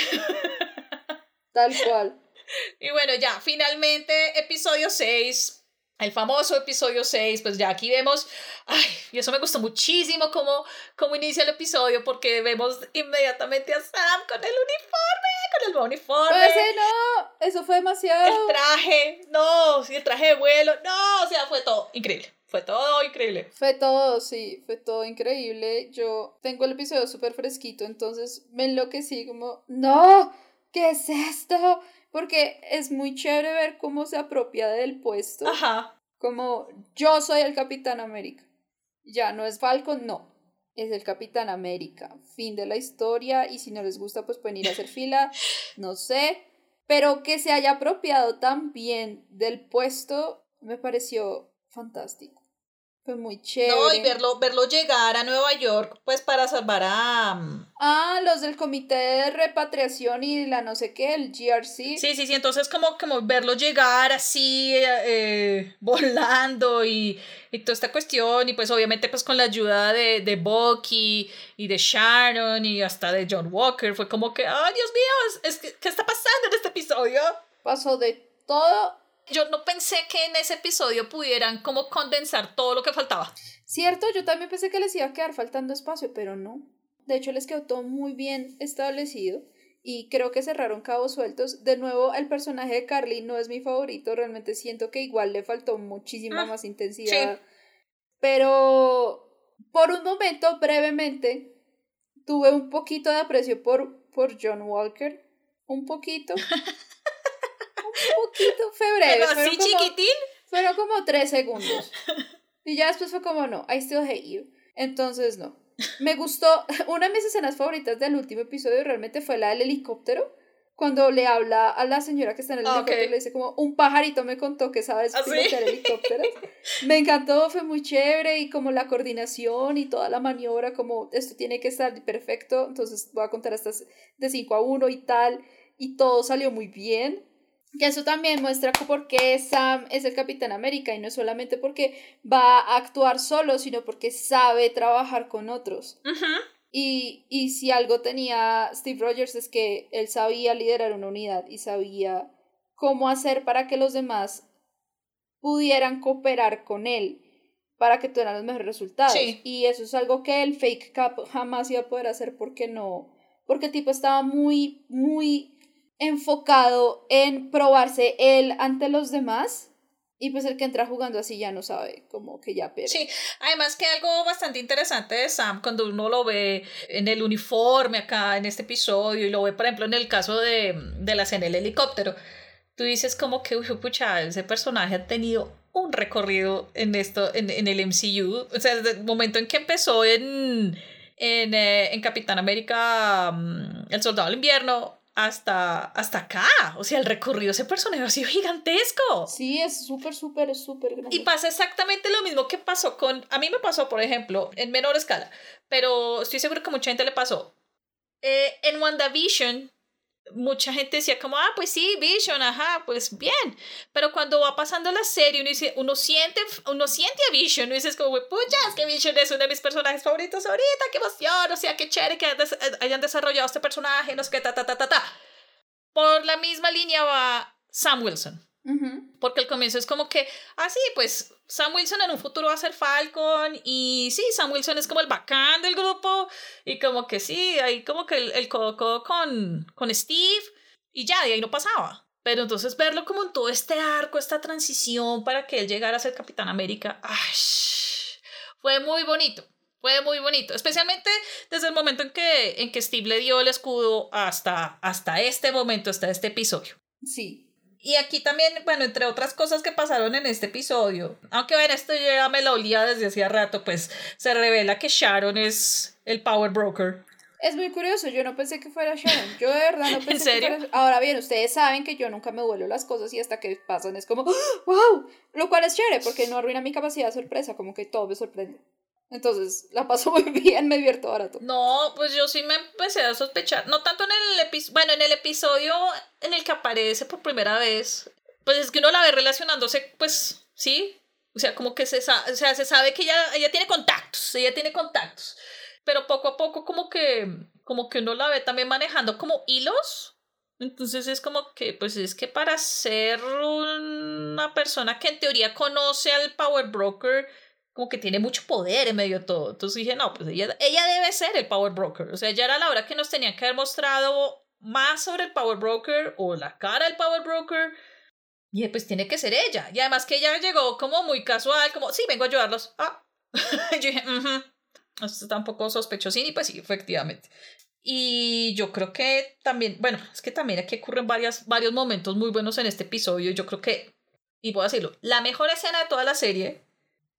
Tal cual. Y bueno, ya, finalmente, episodio 6 el famoso episodio 6, pues ya aquí vemos, ay, y eso me gustó muchísimo cómo, cómo inicia el episodio, porque vemos inmediatamente a Sam con el uniforme, con el nuevo uniforme. Pues ese no, eso fue demasiado. El traje, no, sí, el traje de vuelo, no, o sea, fue todo increíble. Fue todo increíble. Fue todo, sí, fue todo increíble. Yo tengo el episodio súper fresquito, entonces me enloquecí como, no, ¿qué es esto? Porque es muy chévere ver cómo se apropia del puesto. Ajá. Como yo soy el Capitán América. Ya no es Falcon, no. es el Capitán América. Fin de la historia y si no les gusta pues pueden ir a hacer fila, no sé. Pero que se haya apropiado tan bien del puesto me pareció fantástico. Fue muy chévere. No, y verlo, verlo llegar a Nueva York, pues para salvar a. Mm, ah, los del comité de repatriación y la no sé qué, el GRC. Sí, sí, sí. Entonces, como, como verlo llegar así, eh, volando y, y, toda esta cuestión. Y pues, obviamente, pues con la ayuda de, de Bucky y de Sharon y hasta de John Walker. Fue como que, ¡ay, Dios mío! Es, es, ¿Qué está pasando en este episodio? Pasó de todo yo no pensé que en ese episodio pudieran como condensar todo lo que faltaba. Cierto, yo también pensé que les iba a quedar faltando espacio, pero no. De hecho, les quedó todo muy bien establecido y creo que cerraron cabos sueltos. De nuevo, el personaje de Carly no es mi favorito, realmente siento que igual le faltó muchísima mm, más intensidad. Pero por un momento, brevemente, tuve un poquito de aprecio por, por John Walker. Un poquito. poquito febrero. Pero así chiquitín. Fueron como tres segundos. Y ya después fue como, no, I still hate you. Entonces, no. Me gustó, una de mis escenas favoritas del último episodio realmente fue la del helicóptero. Cuando le habla a la señora que está en el helicóptero, le dice como, un pajarito me contó que sabes ¿Ah, pilotar helicópteros. me encantó, fue muy chévere y como la coordinación y toda la maniobra, como esto tiene que estar perfecto, entonces voy a contar hasta de 5 a 1 y tal. Y todo salió muy bien. Que eso también muestra por qué Sam es el Capitán América y no solamente porque va a actuar solo, sino porque sabe trabajar con otros. y, y si algo tenía Steve Rogers es que él sabía liderar una unidad y sabía cómo hacer para que los demás pudieran cooperar con él para que tuvieran los mejores resultados. Y eso es algo que el fake cap jamás iba a poder hacer porque no, porque el tipo estaba muy, muy enfocado en probarse él ante los demás. Y pues el que entra jugando así ya no sabe, como que ya pierde. Sí, además que algo bastante interesante de Sam cuando uno lo ve en el uniforme acá en este episodio y lo ve, por ejemplo, en el caso de, de la escena del helicóptero, tú dices como que, uy, pucha, ese personaje ha tenido un recorrido en esto, en, en el MCU. O sea, desde el momento en que empezó en, en, eh, en Capitán América, mm, El Soldado del Invierno, hasta, hasta acá. O sea, el recorrido de ese personaje ha sido gigantesco. Sí, es súper, súper, súper grande. Y pasa exactamente lo mismo que pasó con. A mí me pasó, por ejemplo, en menor escala, pero estoy seguro que mucha gente le pasó. Eh, en WandaVision, mucha gente decía como, ah, pues sí, Vision, ajá, pues bien. Pero cuando va pasando la serie, uno, dice, uno, siente, uno siente a Vision, uno dice como, pucha, es que Vision es uno de mis personajes favoritos ahorita, qué emoción, o sea, qué chévere que hayan desarrollado este personaje, no sé qué, ta, ta, ta, ta, ta. Por la misma línea va Sam Wilson. Porque el comienzo es como que, ah, sí, pues Sam Wilson en un futuro va a ser Falcon y sí, Sam Wilson es como el bacán del grupo y como que sí, ahí como que el, el coco con, con Steve y ya, de ahí no pasaba. Pero entonces verlo como en todo este arco, esta transición para que él llegara a ser Capitán América, ay, fue muy bonito. Fue muy bonito, especialmente desde el momento en que, en que Steve le dio el escudo hasta, hasta este momento, hasta este episodio. Sí, y aquí también, bueno, entre otras cosas que pasaron en este episodio, aunque bueno, esto ya me lo olía desde hacía rato, pues se revela que Sharon es el Power Broker. Es muy curioso, yo no pensé que fuera Sharon, yo de verdad no pensé ¿En serio? que fuera Ahora bien, ustedes saben que yo nunca me vuelo las cosas y hasta que pasan es como, ¡wow! Lo cual es chévere porque no arruina mi capacidad de sorpresa, como que todo me sorprende. Entonces, la paso muy bien, me divierto barato. No, pues yo sí me empecé a sospechar. No tanto en el episodio. Bueno, en el episodio en el que aparece por primera vez. Pues es que uno la ve relacionándose, pues, sí. O sea, como que se, o sea, se sabe que ella, ella tiene contactos. Ella tiene contactos. Pero poco a poco, como que. Como que uno la ve también manejando como hilos. Entonces es como que, pues es que para ser una persona que en teoría conoce al Power Broker como que tiene mucho poder en medio de todo. Entonces dije, no, pues ella, ella debe ser el Power Broker. O sea, ya era la hora que nos tenían que haber mostrado más sobre el Power Broker o la cara del Power Broker. Y pues tiene que ser ella. Y además que ella llegó como muy casual, como, sí, vengo a ayudarlos. Ah. yo dije, esto está un poco sospechosín y pues sí, efectivamente. Y yo creo que también, bueno, es que también aquí ocurren varias, varios momentos muy buenos en este episodio. Yo creo que, y puedo decirlo, la mejor escena de toda la serie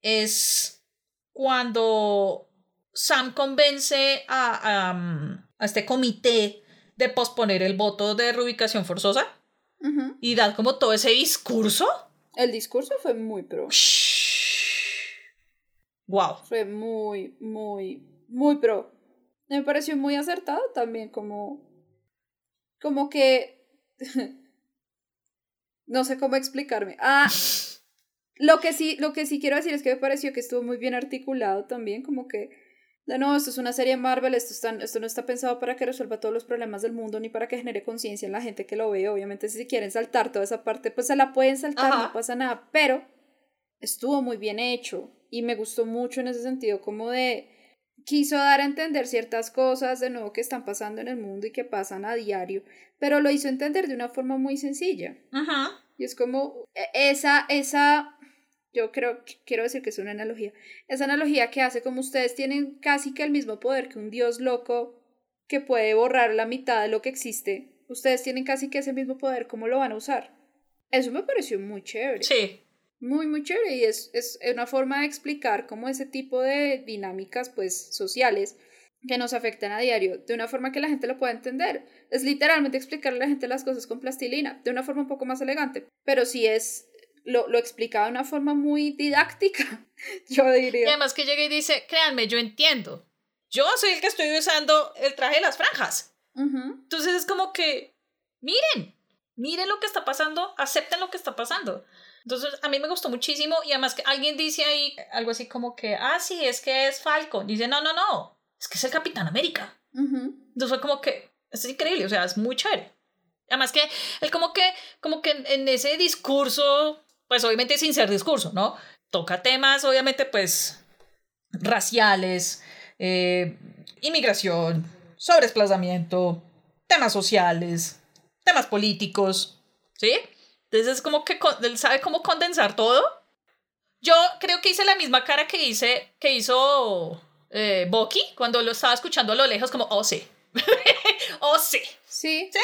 es cuando Sam convence a, a, este comité de posponer el voto de reubicación forzosa y da como todo ese discurso. El discurso fue muy pro. Wow. Fue muy, muy, muy pro. Me pareció muy acertado también, como. Como que. no sé cómo explicarme. Ah. Lo que sí, lo que sí quiero decir es que me pareció que estuvo muy bien articulado también, como que de no, esto es una serie Marvel, esto, está, esto no está pensado para que resuelva todos los problemas del mundo ni para que genere conciencia en la gente que lo ve. Obviamente, si quieren saltar toda esa parte, pues se la pueden saltar, no pasa nada. Pero estuvo muy bien hecho y me gustó mucho en ese sentido, como de quiso dar a entender ciertas cosas de nuevo que están pasando en el mundo y que pasan a diario, pero lo hizo entender de una forma muy sencilla. Ajá. Y es como e, esa, esa yo creo, quiero decir que es una analogía, esa analogía que hace como ustedes tienen casi que el mismo poder que un dios loco que puede borrar la mitad de lo que existe, ustedes tienen casi que ese mismo poder, ¿cómo lo van a usar? Eso me pareció muy chévere. Sí. Muy, muy chévere y es, es una forma de explicar cómo ese tipo de dinámicas pues sociales que nos afectan a diario, de una forma que la gente lo pueda entender. Es literalmente explicarle a la gente las cosas con plastilina, de una forma un poco más elegante, pero sí es lo, lo explicaba de una forma muy didáctica, yo diría. Y además que llega y dice, créanme, yo entiendo. Yo soy el que estoy usando el traje de las franjas. Entonces es como que, miren, miren lo que está pasando, acepten lo que está pasando. Entonces a mí me gustó muchísimo y además que alguien dice ahí algo así como que, ah, sí, es que es Falcon. Dice, no, no, no, es que es el Capitán América. Entonces fue como que, es increíble, o sea, es muy chévere. Además que él como que, como que en ese discurso pues obviamente sin ser discurso, ¿no? Toca temas, obviamente, pues raciales, eh, inmigración, sobreesplazamiento, temas sociales, temas políticos, ¿sí? Entonces es como que él sabe cómo condensar todo. Yo creo que hice la misma cara que hice, que hizo eh, Bucky cuando lo estaba escuchando a lo lejos, como, oh sí, oh sí. Sí. Sí.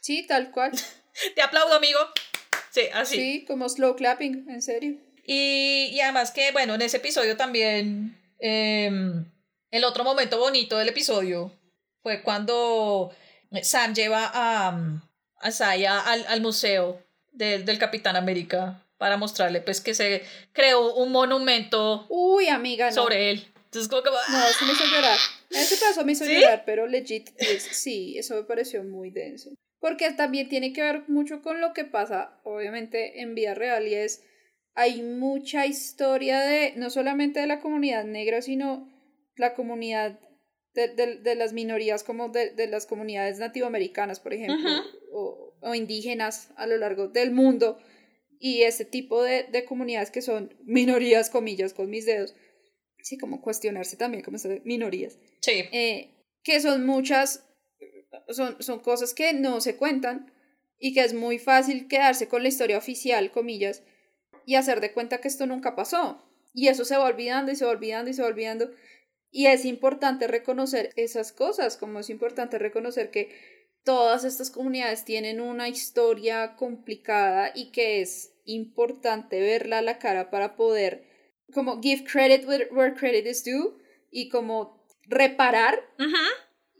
Sí, tal cual. Te aplaudo, amigo. Sí, así. Sí, como slow clapping, en serio. Y, y además que, bueno, en ese episodio también, em, el otro momento bonito del episodio fue cuando Sam lleva a, a Saya al, al museo del, del Capitán América para mostrarle pues que se creó un monumento Uy, amiga, sobre él. Entonces, como que... No, eso me hizo llorar. Ese paso me hizo llorar, pero legit, sí, eso me pareció muy denso. Porque también tiene que ver mucho con lo que pasa, obviamente, en vida real y es, hay mucha historia de, no solamente de la comunidad negra, sino la comunidad de, de, las minorías como de, de, las comunidades nativoamericanas, por ejemplo, o, o, indígenas a lo largo del mundo, y ese tipo de, de comunidades que son minorías, comillas, con mis dedos, sí, como cuestionarse también como son minorías, sí. Eh, que son muchas son, son cosas que no se cuentan y que es muy fácil quedarse con la historia oficial, comillas, y hacer de cuenta que esto nunca pasó. Y eso se va olvidando y se va olvidando y se va olvidando. Y es importante reconocer esas cosas, como es importante reconocer que todas estas comunidades tienen una historia complicada y que es importante verla a la cara para poder como give credit where credit is due y como reparar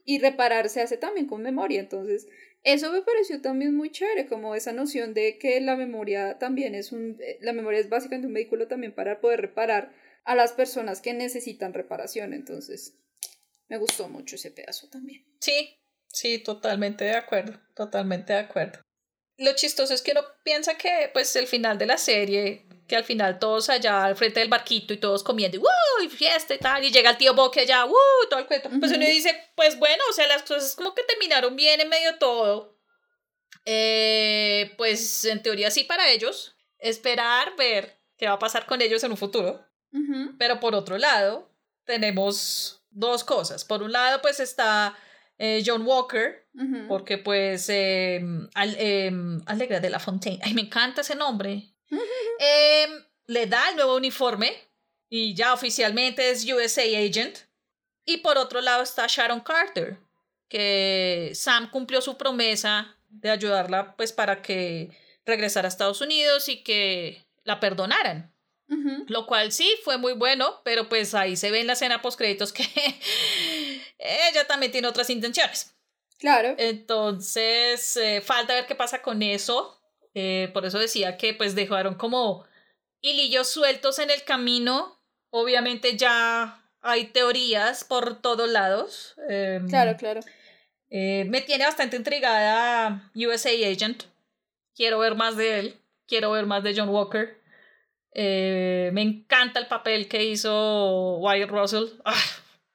y reparar se hace también con memoria. Entonces, eso me pareció también muy chévere, como esa noción de que la memoria también es un, eh, la memoria es básicamente un vehículo también para poder reparar a las personas que necesitan reparación. Entonces, me gustó mucho ese pedazo también. Sí, sí, totalmente de acuerdo, totalmente de acuerdo. Lo chistoso es que uno piensa que pues el final de la serie que al final todos allá al frente del barquito y todos comiendo, y fiesta y tal, y llega el tío Boque allá, ¡uh! Todo el cuento. Pues uno dice, pues bueno, o sea, las cosas como que terminaron bien en medio de todo. Eh, pues en teoría sí para ellos. Esperar, ver qué va a pasar con ellos en un futuro. Pero por otro lado, tenemos dos cosas. Por un lado, pues está eh, John Walker, porque pues eh, Alegra de la Fontaine. Ay, me encanta ese nombre. Em, le da el nuevo uniforme y ya oficialmente es USA Agent. Y por otro lado está Sharon Carter, que Sam cumplió su promesa de ayudarla pues para que regresara a Estados Unidos y que la perdonaran. Lo cual sí fue muy bueno, pero pues ahí se ve en la escena post créditos que ella también tiene otras intenciones. Claro. Entonces, eh, falta ver qué pasa con eso. Eh, por eso decía que pues dejaron como hilillos sueltos en el camino. Obviamente ya hay teorías por todos lados. Em, claro, claro. Eh, me tiene bastante intrigada USA Agent. Quiero ver más de él. Quiero ver más de John Walker. Eh, me encanta el papel que hizo Wyatt Russell. Ah,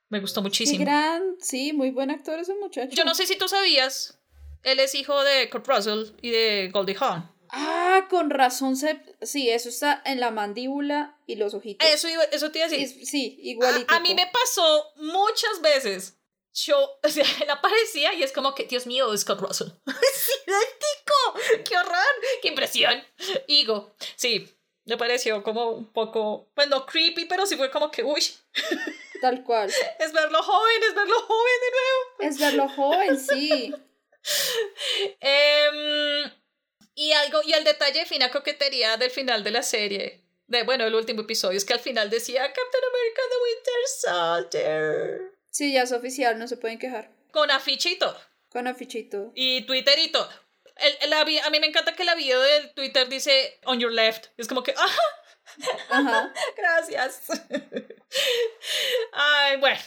me gustó muchísimo. Qué gran, sí, muy buen actor ese muchacho. Yo no sé si tú sabías, él es hijo de Kurt Russell y de Goldie Hawn. Ah, con razón se... Sí, eso está en la mandíbula y los ojitos. Eso, eso iba a decir. sí, igualito. A, mí me pasó muchas veces. Yo, o sea, él aparecía y es como que, Dios mío, Scott Russell. ¡Es idéntico! ¡Qué horror! ¡Qué impresión! Higo. Sí, me pareció como un poco, bueno, creepy, pero sí fue como que, uy. Tal cual. Es verlo joven, es verlo joven de nuevo. Es verlo joven, sí. Em, y algo, y el detalle de fina coquetería del final de la serie, de bueno, el último episodio, es que al final decía Captain America the Winter Soldier. Sí, ya es oficial, no se pueden quejar. Con afichito. Con afichito. Y Twitter y todo. El, a mí me encanta que la video del Twitter dice on your left. Es como que, ¡ajá! Ajá. Gracias. Ay, bueno.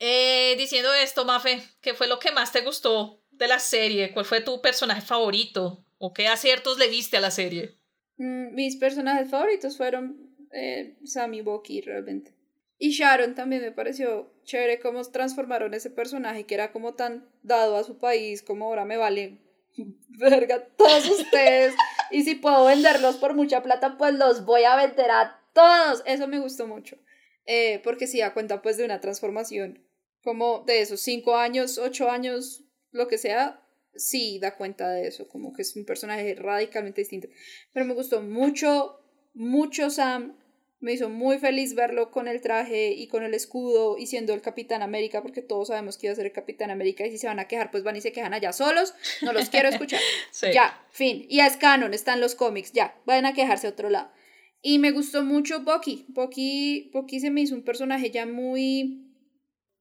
Eh, diciendo esto, Mafe, ¿qué fue lo que más te gustó de la serie? ¿Cuál fue tu personaje favorito? ¿O qué aciertos le viste a la serie? Mm, mis personajes favoritos fueron eh, Sammy Bucky, realmente. Y Sharon también me pareció chévere cómo transformaron ese personaje que era como tan dado a su país, como ahora me vale verga todos ustedes. y si puedo venderlos por mucha plata, pues los voy a vender a todos. Eso me gustó mucho. Eh, porque sí da cuenta pues de una transformación como de esos cinco años, ocho años, lo que sea, sí da cuenta de eso, como que es un personaje radicalmente distinto. Pero me gustó mucho, mucho Sam, me hizo muy feliz verlo con el traje y con el escudo y siendo el Capitán América, porque todos sabemos que iba a ser el Capitán América y si se van a quejar, pues van y se quejan allá solos. No los quiero escuchar. Ya, fin. Y es canon, están los cómics, ya, vayan a quejarse a otro lado. Y me gustó mucho Bucky. Bucky, Bucky se me hizo un personaje ya muy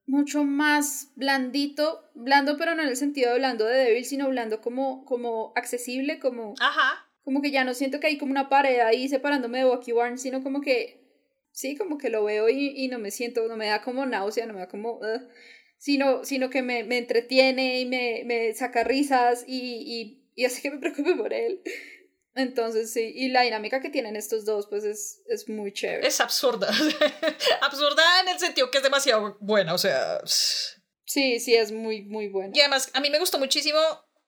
mucho más blandito, blando pero no en el sentido de blando de débil, sino blando como, como accesible, como... Ajá como que ya no siento que hay como una pared ahí separándome de Bucky Barnes, sino como que, sí, como que lo veo y, y no me siento, no me da como náusea, no me da como, sino, sino que me, me, entretiene y me, me saca risas y, y, y, hace que me preocupe por él. Entonces, sí, y la dinámica que tienen estos dos, pues es, es muy chévere. Es absurda. absurda en el sentido que es demasiado buena, o sea... Sí, sí, es muy, muy buena. Y además, a mí me gustó muchísimo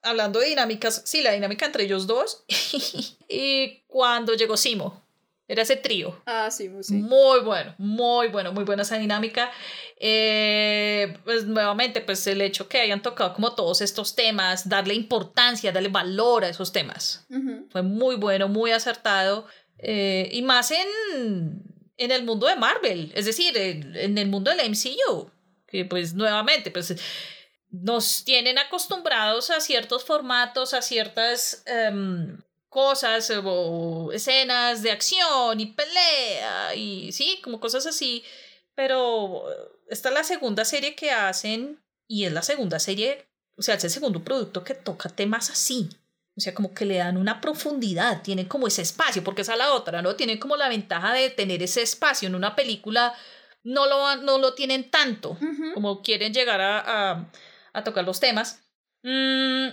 hablando de dinámicas, sí, la dinámica entre ellos dos. y cuando llegó Simo, era ese trío. Ah, sí, sí. Muy bueno, muy bueno, muy buena esa dinámica. Eh, pues nuevamente, pues el hecho que hayan tocado como todos estos temas, darle importancia, darle valor a esos temas. Fue muy bueno, muy acertado. Eh, y más en, en el mundo de Marvel, es decir, en, en el mundo del MCU. Que pues nuevamente, pues nos tienen acostumbrados a ciertos formatos, a ciertas em, cosas o escenas de acción y pelea y sí, como cosas así. Pero esta es la segunda serie que hacen y es la segunda serie, o sea, es el segundo producto que toca temas así. O sea, como que le dan una profundidad, tienen como ese espacio, porque esa es la otra, ¿no? Tienen como la ventaja de tener ese espacio en una película, no lo, no lo tienen tanto, como quieren llegar a a tocar los temas. Mm,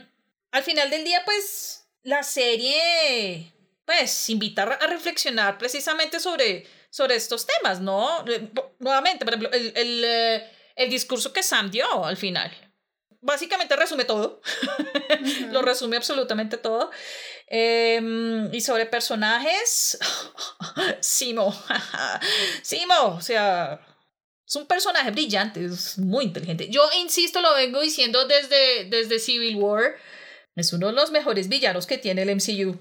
al final del día, pues, la serie, pues, invita a reflexionar precisamente sobre, sobre estos temas, ¿no? Eh, nuevamente, por ejemplo, el, el, eh, el discurso que Sam dio al final. Básicamente resume todo, lo resume absolutamente todo. Em, y sobre personajes, Simo, Simo, o sea, es un personaje brillante, es muy inteligente. Yo insisto, lo vengo diciendo desde, desde Civil War. Es uno de los mejores villanos que tiene el MCU.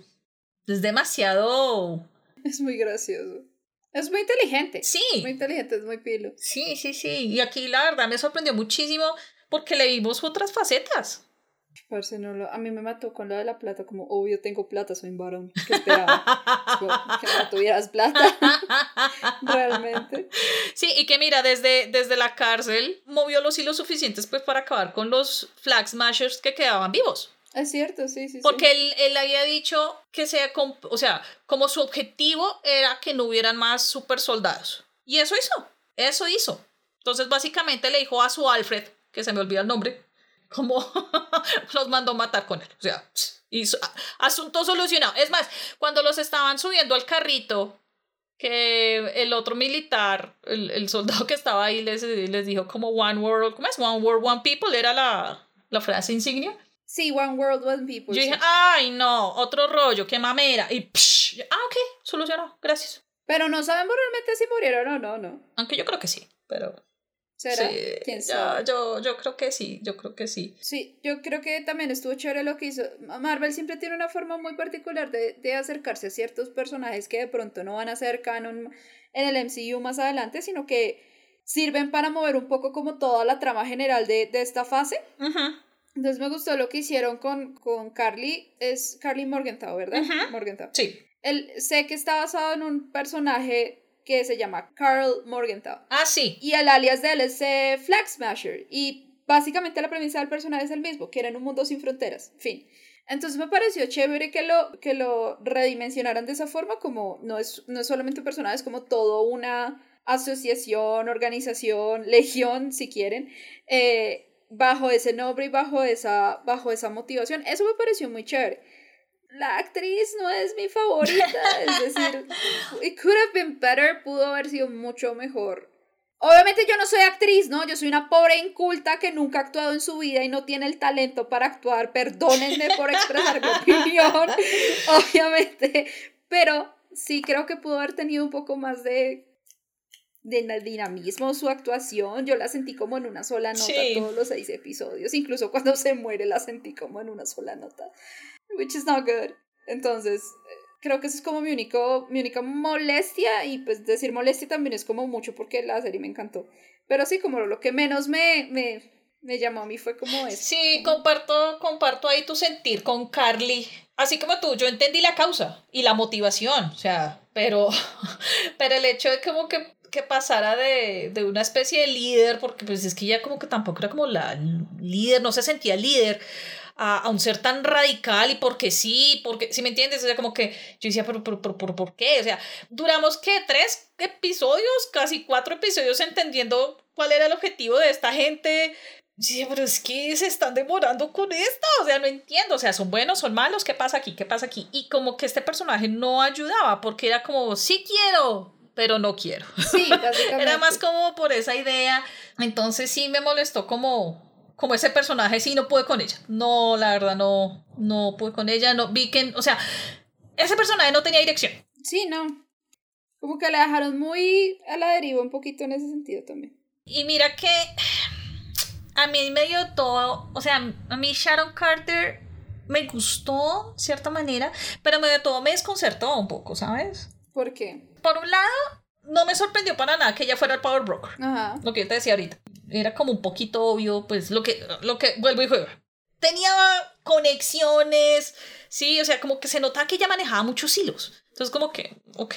Es demasiado. Es muy gracioso. Es muy inteligente. Sí. muy inteligente, es muy pilo. Sí, sí, sí. Y aquí la verdad me sorprendió muchísimo porque le vimos otras facetas. Parce, no lo, a mí me mató con lo de la plata, como obvio tengo plata, soy un varón. ¿Qué esperaba? que no tuvieras plata. Realmente. Sí, y que mira, desde, desde la cárcel movió los hilos suficientes pues para acabar con los flag smashers que quedaban vivos. Es cierto, sí, sí. Porque Él, él había dicho que sea, o sea, como su objetivo era que no hubieran más super soldados. Y eso hizo, eso hizo. Entonces básicamente le dijo a su Alfred, que se me olvida el nombre, como los mandó matar con él. O sea, hizo, asunto solucionado. Es más, cuando los estaban subiendo al carrito, que el otro militar, el, el soldado que estaba ahí, les, les dijo como One World, ¿cómo es? One World, One People, era la, la frase insignia. Sí, One World, One People. Yo dije, ay, no, otro rollo, qué mamera. Y, psh, ah, ok, solucionó, gracias. Pero no sabemos realmente si murieron o no, ¿no? Aunque yo creo que sí, pero... ¿Será? ¿Quién sabe? Yo, yo creo que sí, yo creo que sí. Sí, yo creo que también estuvo chévere lo que hizo. Marvel siempre tiene una forma muy particular de, de acercarse a ciertos personajes que de pronto no van a ser canon en el MCU más adelante, sino que sirven para mover un poco como toda la trama general de, de esta fase. Ajá. Entonces me gustó lo que hicieron con, con Carly, es Carly Morgenthau, ¿verdad? Morgenthau. Sí. Él, sé que está basado en un personaje que se llama Carl Morgenthau. Ah, sí. Y el alias de él es eh, Flag Smasher. Y básicamente la premisa del personaje es el mismo, que era en un mundo sin fronteras. Fin. Entonces me pareció chévere que lo, que lo redimensionaran de esa forma, como no es, no es solamente un personaje, es como todo una asociación, organización, legión, si quieren, eh, bajo ese nombre y bajo esa, bajo esa motivación. Eso me pareció muy chévere. La actriz no es mi favorita, es decir, it could have been better, pudo haber sido mucho mejor. Obviamente yo no soy actriz, ¿no? Yo soy una pobre inculta que nunca ha actuado en su vida y no tiene el talento para actuar. Perdónenme por expresar mi opinión, obviamente. Pero sí creo que pudo haber tenido un poco más de de dinamismo su actuación. Yo la sentí como en una sola nota todos los seis episodios. Incluso cuando se muere la sentí como en una sola nota. Which is not good. Entonces, creo que eso es como mi, único, mi única molestia. Y pues decir molestia también es como mucho porque la serie me encantó. Pero sí, como lo que menos me, me, me llamó a mí fue como eso. Sí, comparto, comparto ahí tu sentir con Carly. Así como tú, yo entendí la causa y la motivación, o sea, pero, pero el hecho de como que que pasara de, de, una especie de líder, porque pues es que ella como que tampoco era como la líder, no se sentía líder, a, a un ser tan radical y porque sí, porque, si me entiendes, o sea, como que yo decía, pero, pero, pero, pero ¿por qué? O sea, duramos que tres episodios, casi cuatro episodios entendiendo cuál era el objetivo de esta gente. Sí, pero es que se están demorando con esto, o sea, no entiendo, o sea, son buenos, son malos, ¿qué pasa aquí? ¿Qué pasa aquí? Y como que este personaje no ayudaba, porque era como, sí quiero, pero no quiero. Sí, básicamente. Era más como por esa idea. Entonces sí me molestó como, como ese personaje, sí, no pude con ella. No, la verdad, no, no pude con ella. No, vi que, o sea, ese personaje no tenía dirección. Sí, no. Como que la dejaron muy a la deriva un poquito en ese sentido también. Y mira que a mí me dio todo, o sea, a mí Sharon Carter me gustó, cierta manera, pero me dio todo, me desconcertó un poco, ¿sabes? ¿Por qué? por un lado, no me sorprendió para nada que ella fuera el Power Broker. Ajá. Lo que yo te decía ahorita. Era como un poquito obvio, pues lo que, lo que vuelvo y juego. Tenía conexiones, sí, o sea, como que se notaba que ella manejaba muchos hilos. Entonces, como que, ok.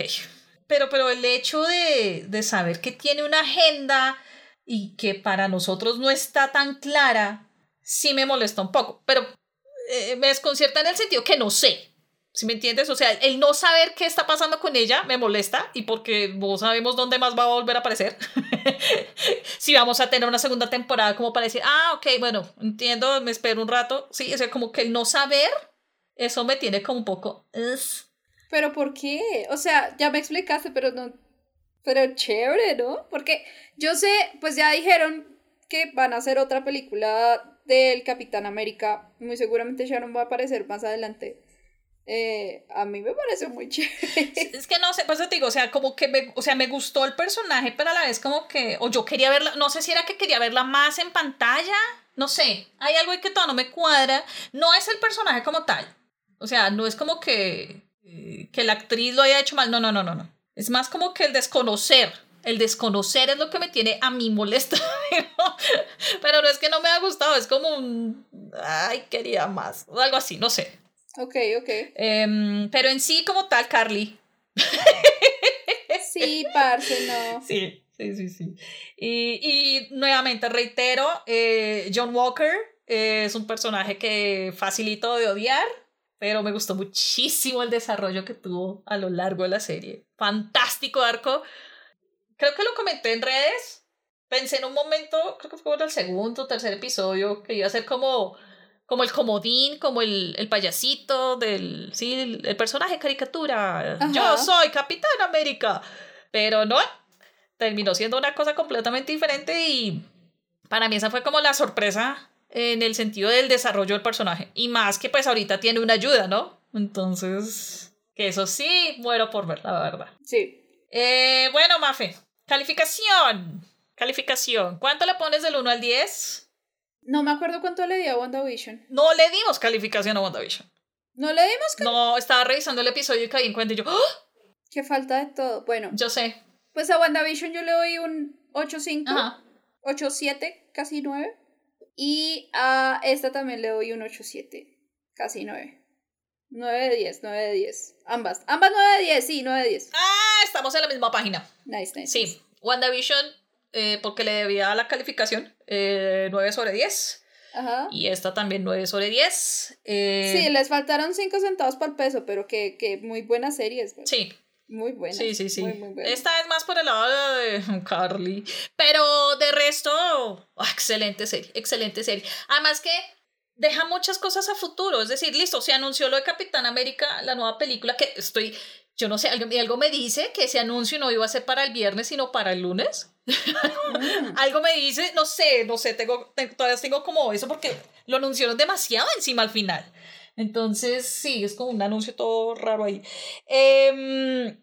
Pero, pero el hecho de, de saber que tiene una agenda y que para nosotros no está tan clara, sí me molesta un poco. Pero eh, me desconcierta en el sentido que no sé. ¿Sí me entiendes? O sea, el no saber qué está pasando con ella me molesta y porque no sabemos dónde más va a volver a aparecer. si vamos a tener una segunda temporada como para decir, ah, ok, bueno, entiendo, me espero un rato. Sí, o sea, como que el no saber, eso me tiene como un poco... Pero ¿por qué? O sea, ya me explicaste, pero no... Pero chévere, ¿no? Porque yo sé, pues ya dijeron que van a hacer otra película del Capitán América. Muy seguramente Sharon va a aparecer más adelante. Eh, a mí me parece muy chévere. Es que no sé, pues te digo, o sea, como que me, o sea, me gustó el personaje, pero a la vez como que, o yo quería verla, no sé si era que quería verla más en pantalla, no sé, hay algo ahí que todavía no me cuadra, no es el personaje como tal, o sea, no es como que, eh, que la actriz lo haya hecho mal, no, no, no, no, no, es más como que el desconocer el desconocer es lo que me tiene a mí molesta. Pero no es que no me haya gustado, es como un. Ay, quería más. O algo así, no sé. Ok, ok. Em, pero en sí, como tal, Carly. sí, parce, no. Sí, sí, sí, sí. Y, y nuevamente reitero, eh, John Walker es un personaje que facilito de odiar, pero me gustó muchísimo el desarrollo que tuvo a lo largo de la serie. Fantástico arco. Creo que lo comenté en redes. Pensé en un momento, creo que fue en el segundo o tercer episodio, que iba a ser como, como el comodín, como el, el payasito del, sí, el, personaje caricatura. Yo soy Capitán América. Pero no, terminó siendo una cosa completamente diferente y para mí esa fue como la sorpresa en el sentido del desarrollo del personaje. Y más que pues ahorita tiene una ayuda, ¿no? Entonces, que eso sí, muero por ver, la verdad. Sí. Eh, bueno, Mafe, calificación. Calificación. ¿Cuánto le pones del 1 al 10? No me acuerdo cuánto le di a WandaVision. No le dimos calificación a WandaVision. ¿No le dimos? No, estaba revisando el episodio y caí en cuenta y yo... ¡Ah! Qué falta de todo. Bueno. Yo sé. Pues a WandaVision yo le doy un 8.5. 8.7, casi 9. Y a esta también le doy un 8.7, casi 9. 9 de 10, 9 de 10. Ambas. Ambas 9 de 10, sí, 9 de 10. Ah, estamos en la misma página. Nice, nice. Sí, WandaVision, eh, porque le debía la calificación, eh, 9 sobre 10. Ajá. Y esta también 9 sobre 10. Eh, sí, les faltaron 5 centavos por peso, pero que, que muy buenas series. Sí, muy buena. Sí, sí, sí. Esta es más por el lado de Carly. Pero de resto, excelente serie, excelente serie. Además que deja muchas cosas a futuro. Es decir, listo, se anunció lo de Capitán América, la nueva película, que estoy, yo no sé, algo, algo me dice que ese anuncio no iba a ser para el viernes, sino para el lunes. Mm. algo me dice, no sé, no sé, tengo, todavía tengo como eso porque lo anunciaron demasiado encima al final. Entonces, sí, es como un anuncio todo raro ahí. Em,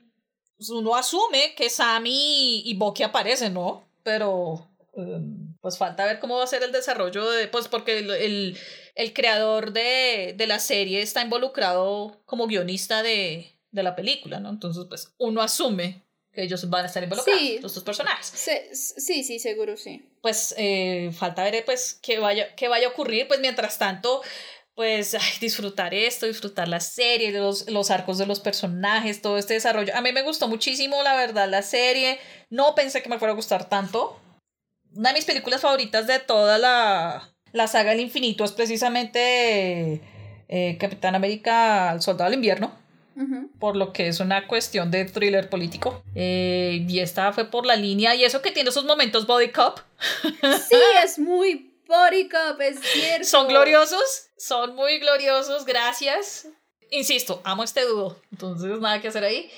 pues, uno asume que Sammy y Bucky aparecen, ¿no? Pero em, pues falta ver cómo va a ser el desarrollo de, pues porque el, el, creador de, de, la serie está involucrado como guionista de, de, la película, ¿no? Entonces, pues uno asume que ellos van a estar involucrados, sí. los dos personajes. Sí, sí, seguro, sí. Pues eh, falta ver pues qué vaya, qué vaya a ocurrir, pues mientras tanto pues disfrutar esto, disfrutar la serie, los, los arcos de los personajes, todo este desarrollo. A mí me gustó muchísimo, la verdad, la serie. No pensé que me fuera a gustar tanto. Una de mis películas favoritas de toda la, la saga del infinito es precisamente eh, Capitán América, el Soldado del Invierno. Por lo que es una cuestión de thriller político. Eh, y esta fue por la línea. Y eso que tiene esos momentos body cop. Sí, es muy body cop, es cierto. Son gloriosos son muy gloriosos, gracias. Insisto, amo este dúo, entonces nada que hacer ahí.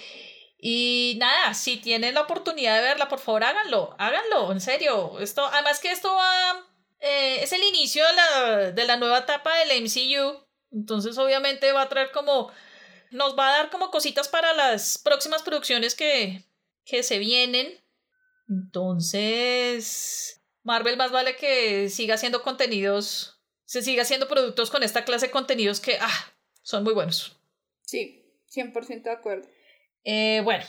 Y nada, si tienen la oportunidad de verla, por favor háganlo, háganlo, en serio. Esto, además que esto va, eh, es el inicio de la, de la nueva etapa del MCU, entonces obviamente va a traer como, nos va a dar como cositas para las próximas producciones que, que se vienen. Entonces, Marvel más vale que siga haciendo contenidos se sigue haciendo productos con esta clase de contenidos que ah, son muy buenos. Sí, 100% de acuerdo. Eh, bueno,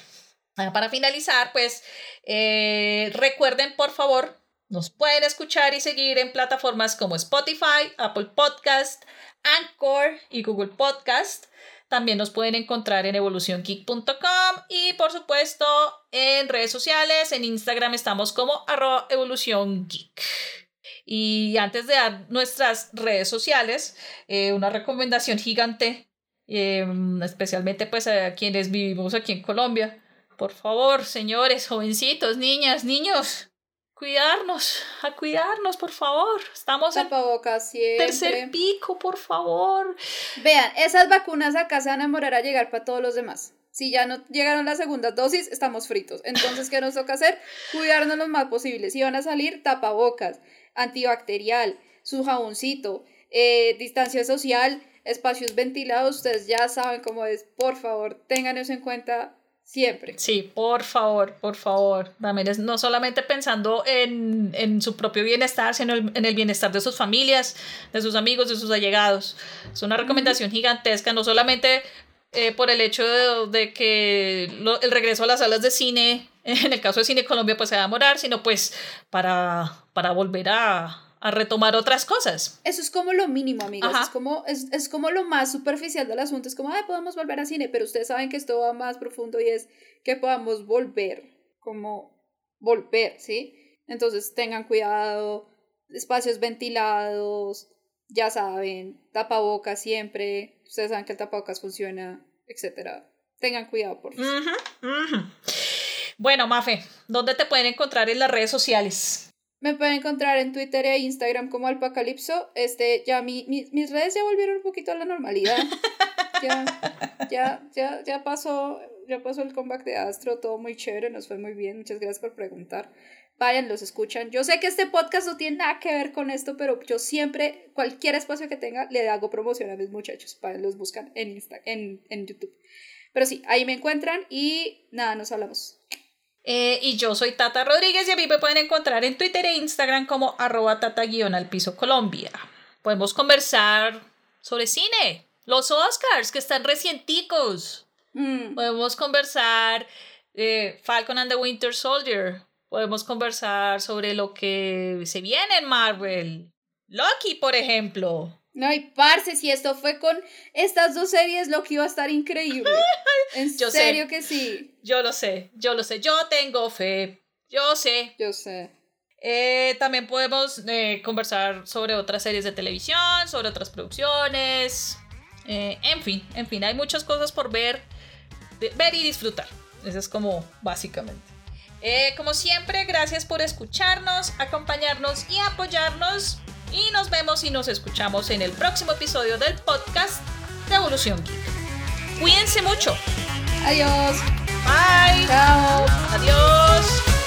para finalizar, pues eh, recuerden por favor, nos pueden escuchar y seguir en plataformas como Spotify, Apple Podcast, Anchor y Google Podcast. También nos pueden encontrar en evoluciongeek.com y por supuesto en redes sociales, en Instagram estamos como arroba evoluciongeek. Y antes de dar nuestras redes sociales, eh, una recomendación gigante, eh, especialmente pues a quienes vivimos aquí en Colombia. Por favor, señores, jovencitos, niñas, niños, cuidarnos, a cuidarnos, por favor. Estamos en tercer pico, por favor. Vean, esas vacunas acá se van a demorar a llegar para todos los demás. Si ya no llegaron las segundas dosis, estamos fritos. Entonces, ¿qué nos toca hacer? Cuidarnos lo más posible. Si van a salir, tapabocas antibacterial, su jaboncito, eh, distancia social, espacios ventilados, ustedes ya saben cómo es. Por favor, tengan eso en cuenta siempre. Sí, por favor, por favor. También es no solamente pensando en, su propio bienestar, sino en el bienestar de sus familias, de sus amigos, de sus allegados. Es una recomendación gigantesca, no solamente eh, por el hecho de, que el regreso a las salas de cine en el caso de Cine Colombia pues se va a demorar, sino pues para, para volver a, a retomar otras cosas. Eso es como lo mínimo, amigos. Es como, es, es, como lo más superficial del asunto. Es como, ay, podemos volver a cine, pero ustedes saben que esto va más profundo y es que podamos volver, como volver, ¿sí? Entonces tengan cuidado, espacios ventilados, ya saben, tapabocas siempre, ustedes saben que el tapabocas funciona, etcétera. Tengan cuidado, por favor. Bueno, Mafe, ¿dónde te pueden encontrar en las redes sociales? Me pueden encontrar en Twitter e Instagram como Alpacalipso. Este, ya mi, mis redes ya volvieron un poquito a la normalidad. ya, ya, ya, ya pasó, ya pasó el comeback de Astro, todo muy chévere, nos fue muy bien. Muchas gracias por preguntar. Vayan, los escuchan. Yo sé que este podcast no tiene nada que ver con esto, pero yo siempre, cualquier espacio que tenga, le hago promoción a mis muchachos. Vayan, los buscan en, Insta, en, en YouTube. Pero sí, ahí me encuentran y nada, nos hablamos. Eh, y yo soy Tata Rodríguez y a mí me pueden encontrar en Twitter e Instagram como arroba tata al piso Colombia. Podemos conversar sobre cine, los Oscars que están recienticos. Mm. Podemos conversar eh, Falcon and the Winter Soldier. Podemos conversar sobre lo que se viene en Marvel. Loki, por ejemplo. No, y parce, si esto fue con estas dos series, lo que iba a estar increíble. En serio que sí. Yo lo sé, yo lo sé. Yo tengo fe. Yo sé. Yo sé. Eh, también podemos eh, conversar sobre otras series de televisión, sobre otras producciones. Eh, en fin, en fin, hay muchas cosas por ver, ver y disfrutar. Eso es como básicamente. como siempre, gracias por escucharnos, acompañarnos y apoyarnos. Y nos vemos y nos escuchamos en el próximo episodio del podcast de Evolución Geek. Cuídense mucho. Adiós. Bye. Chao. Adiós.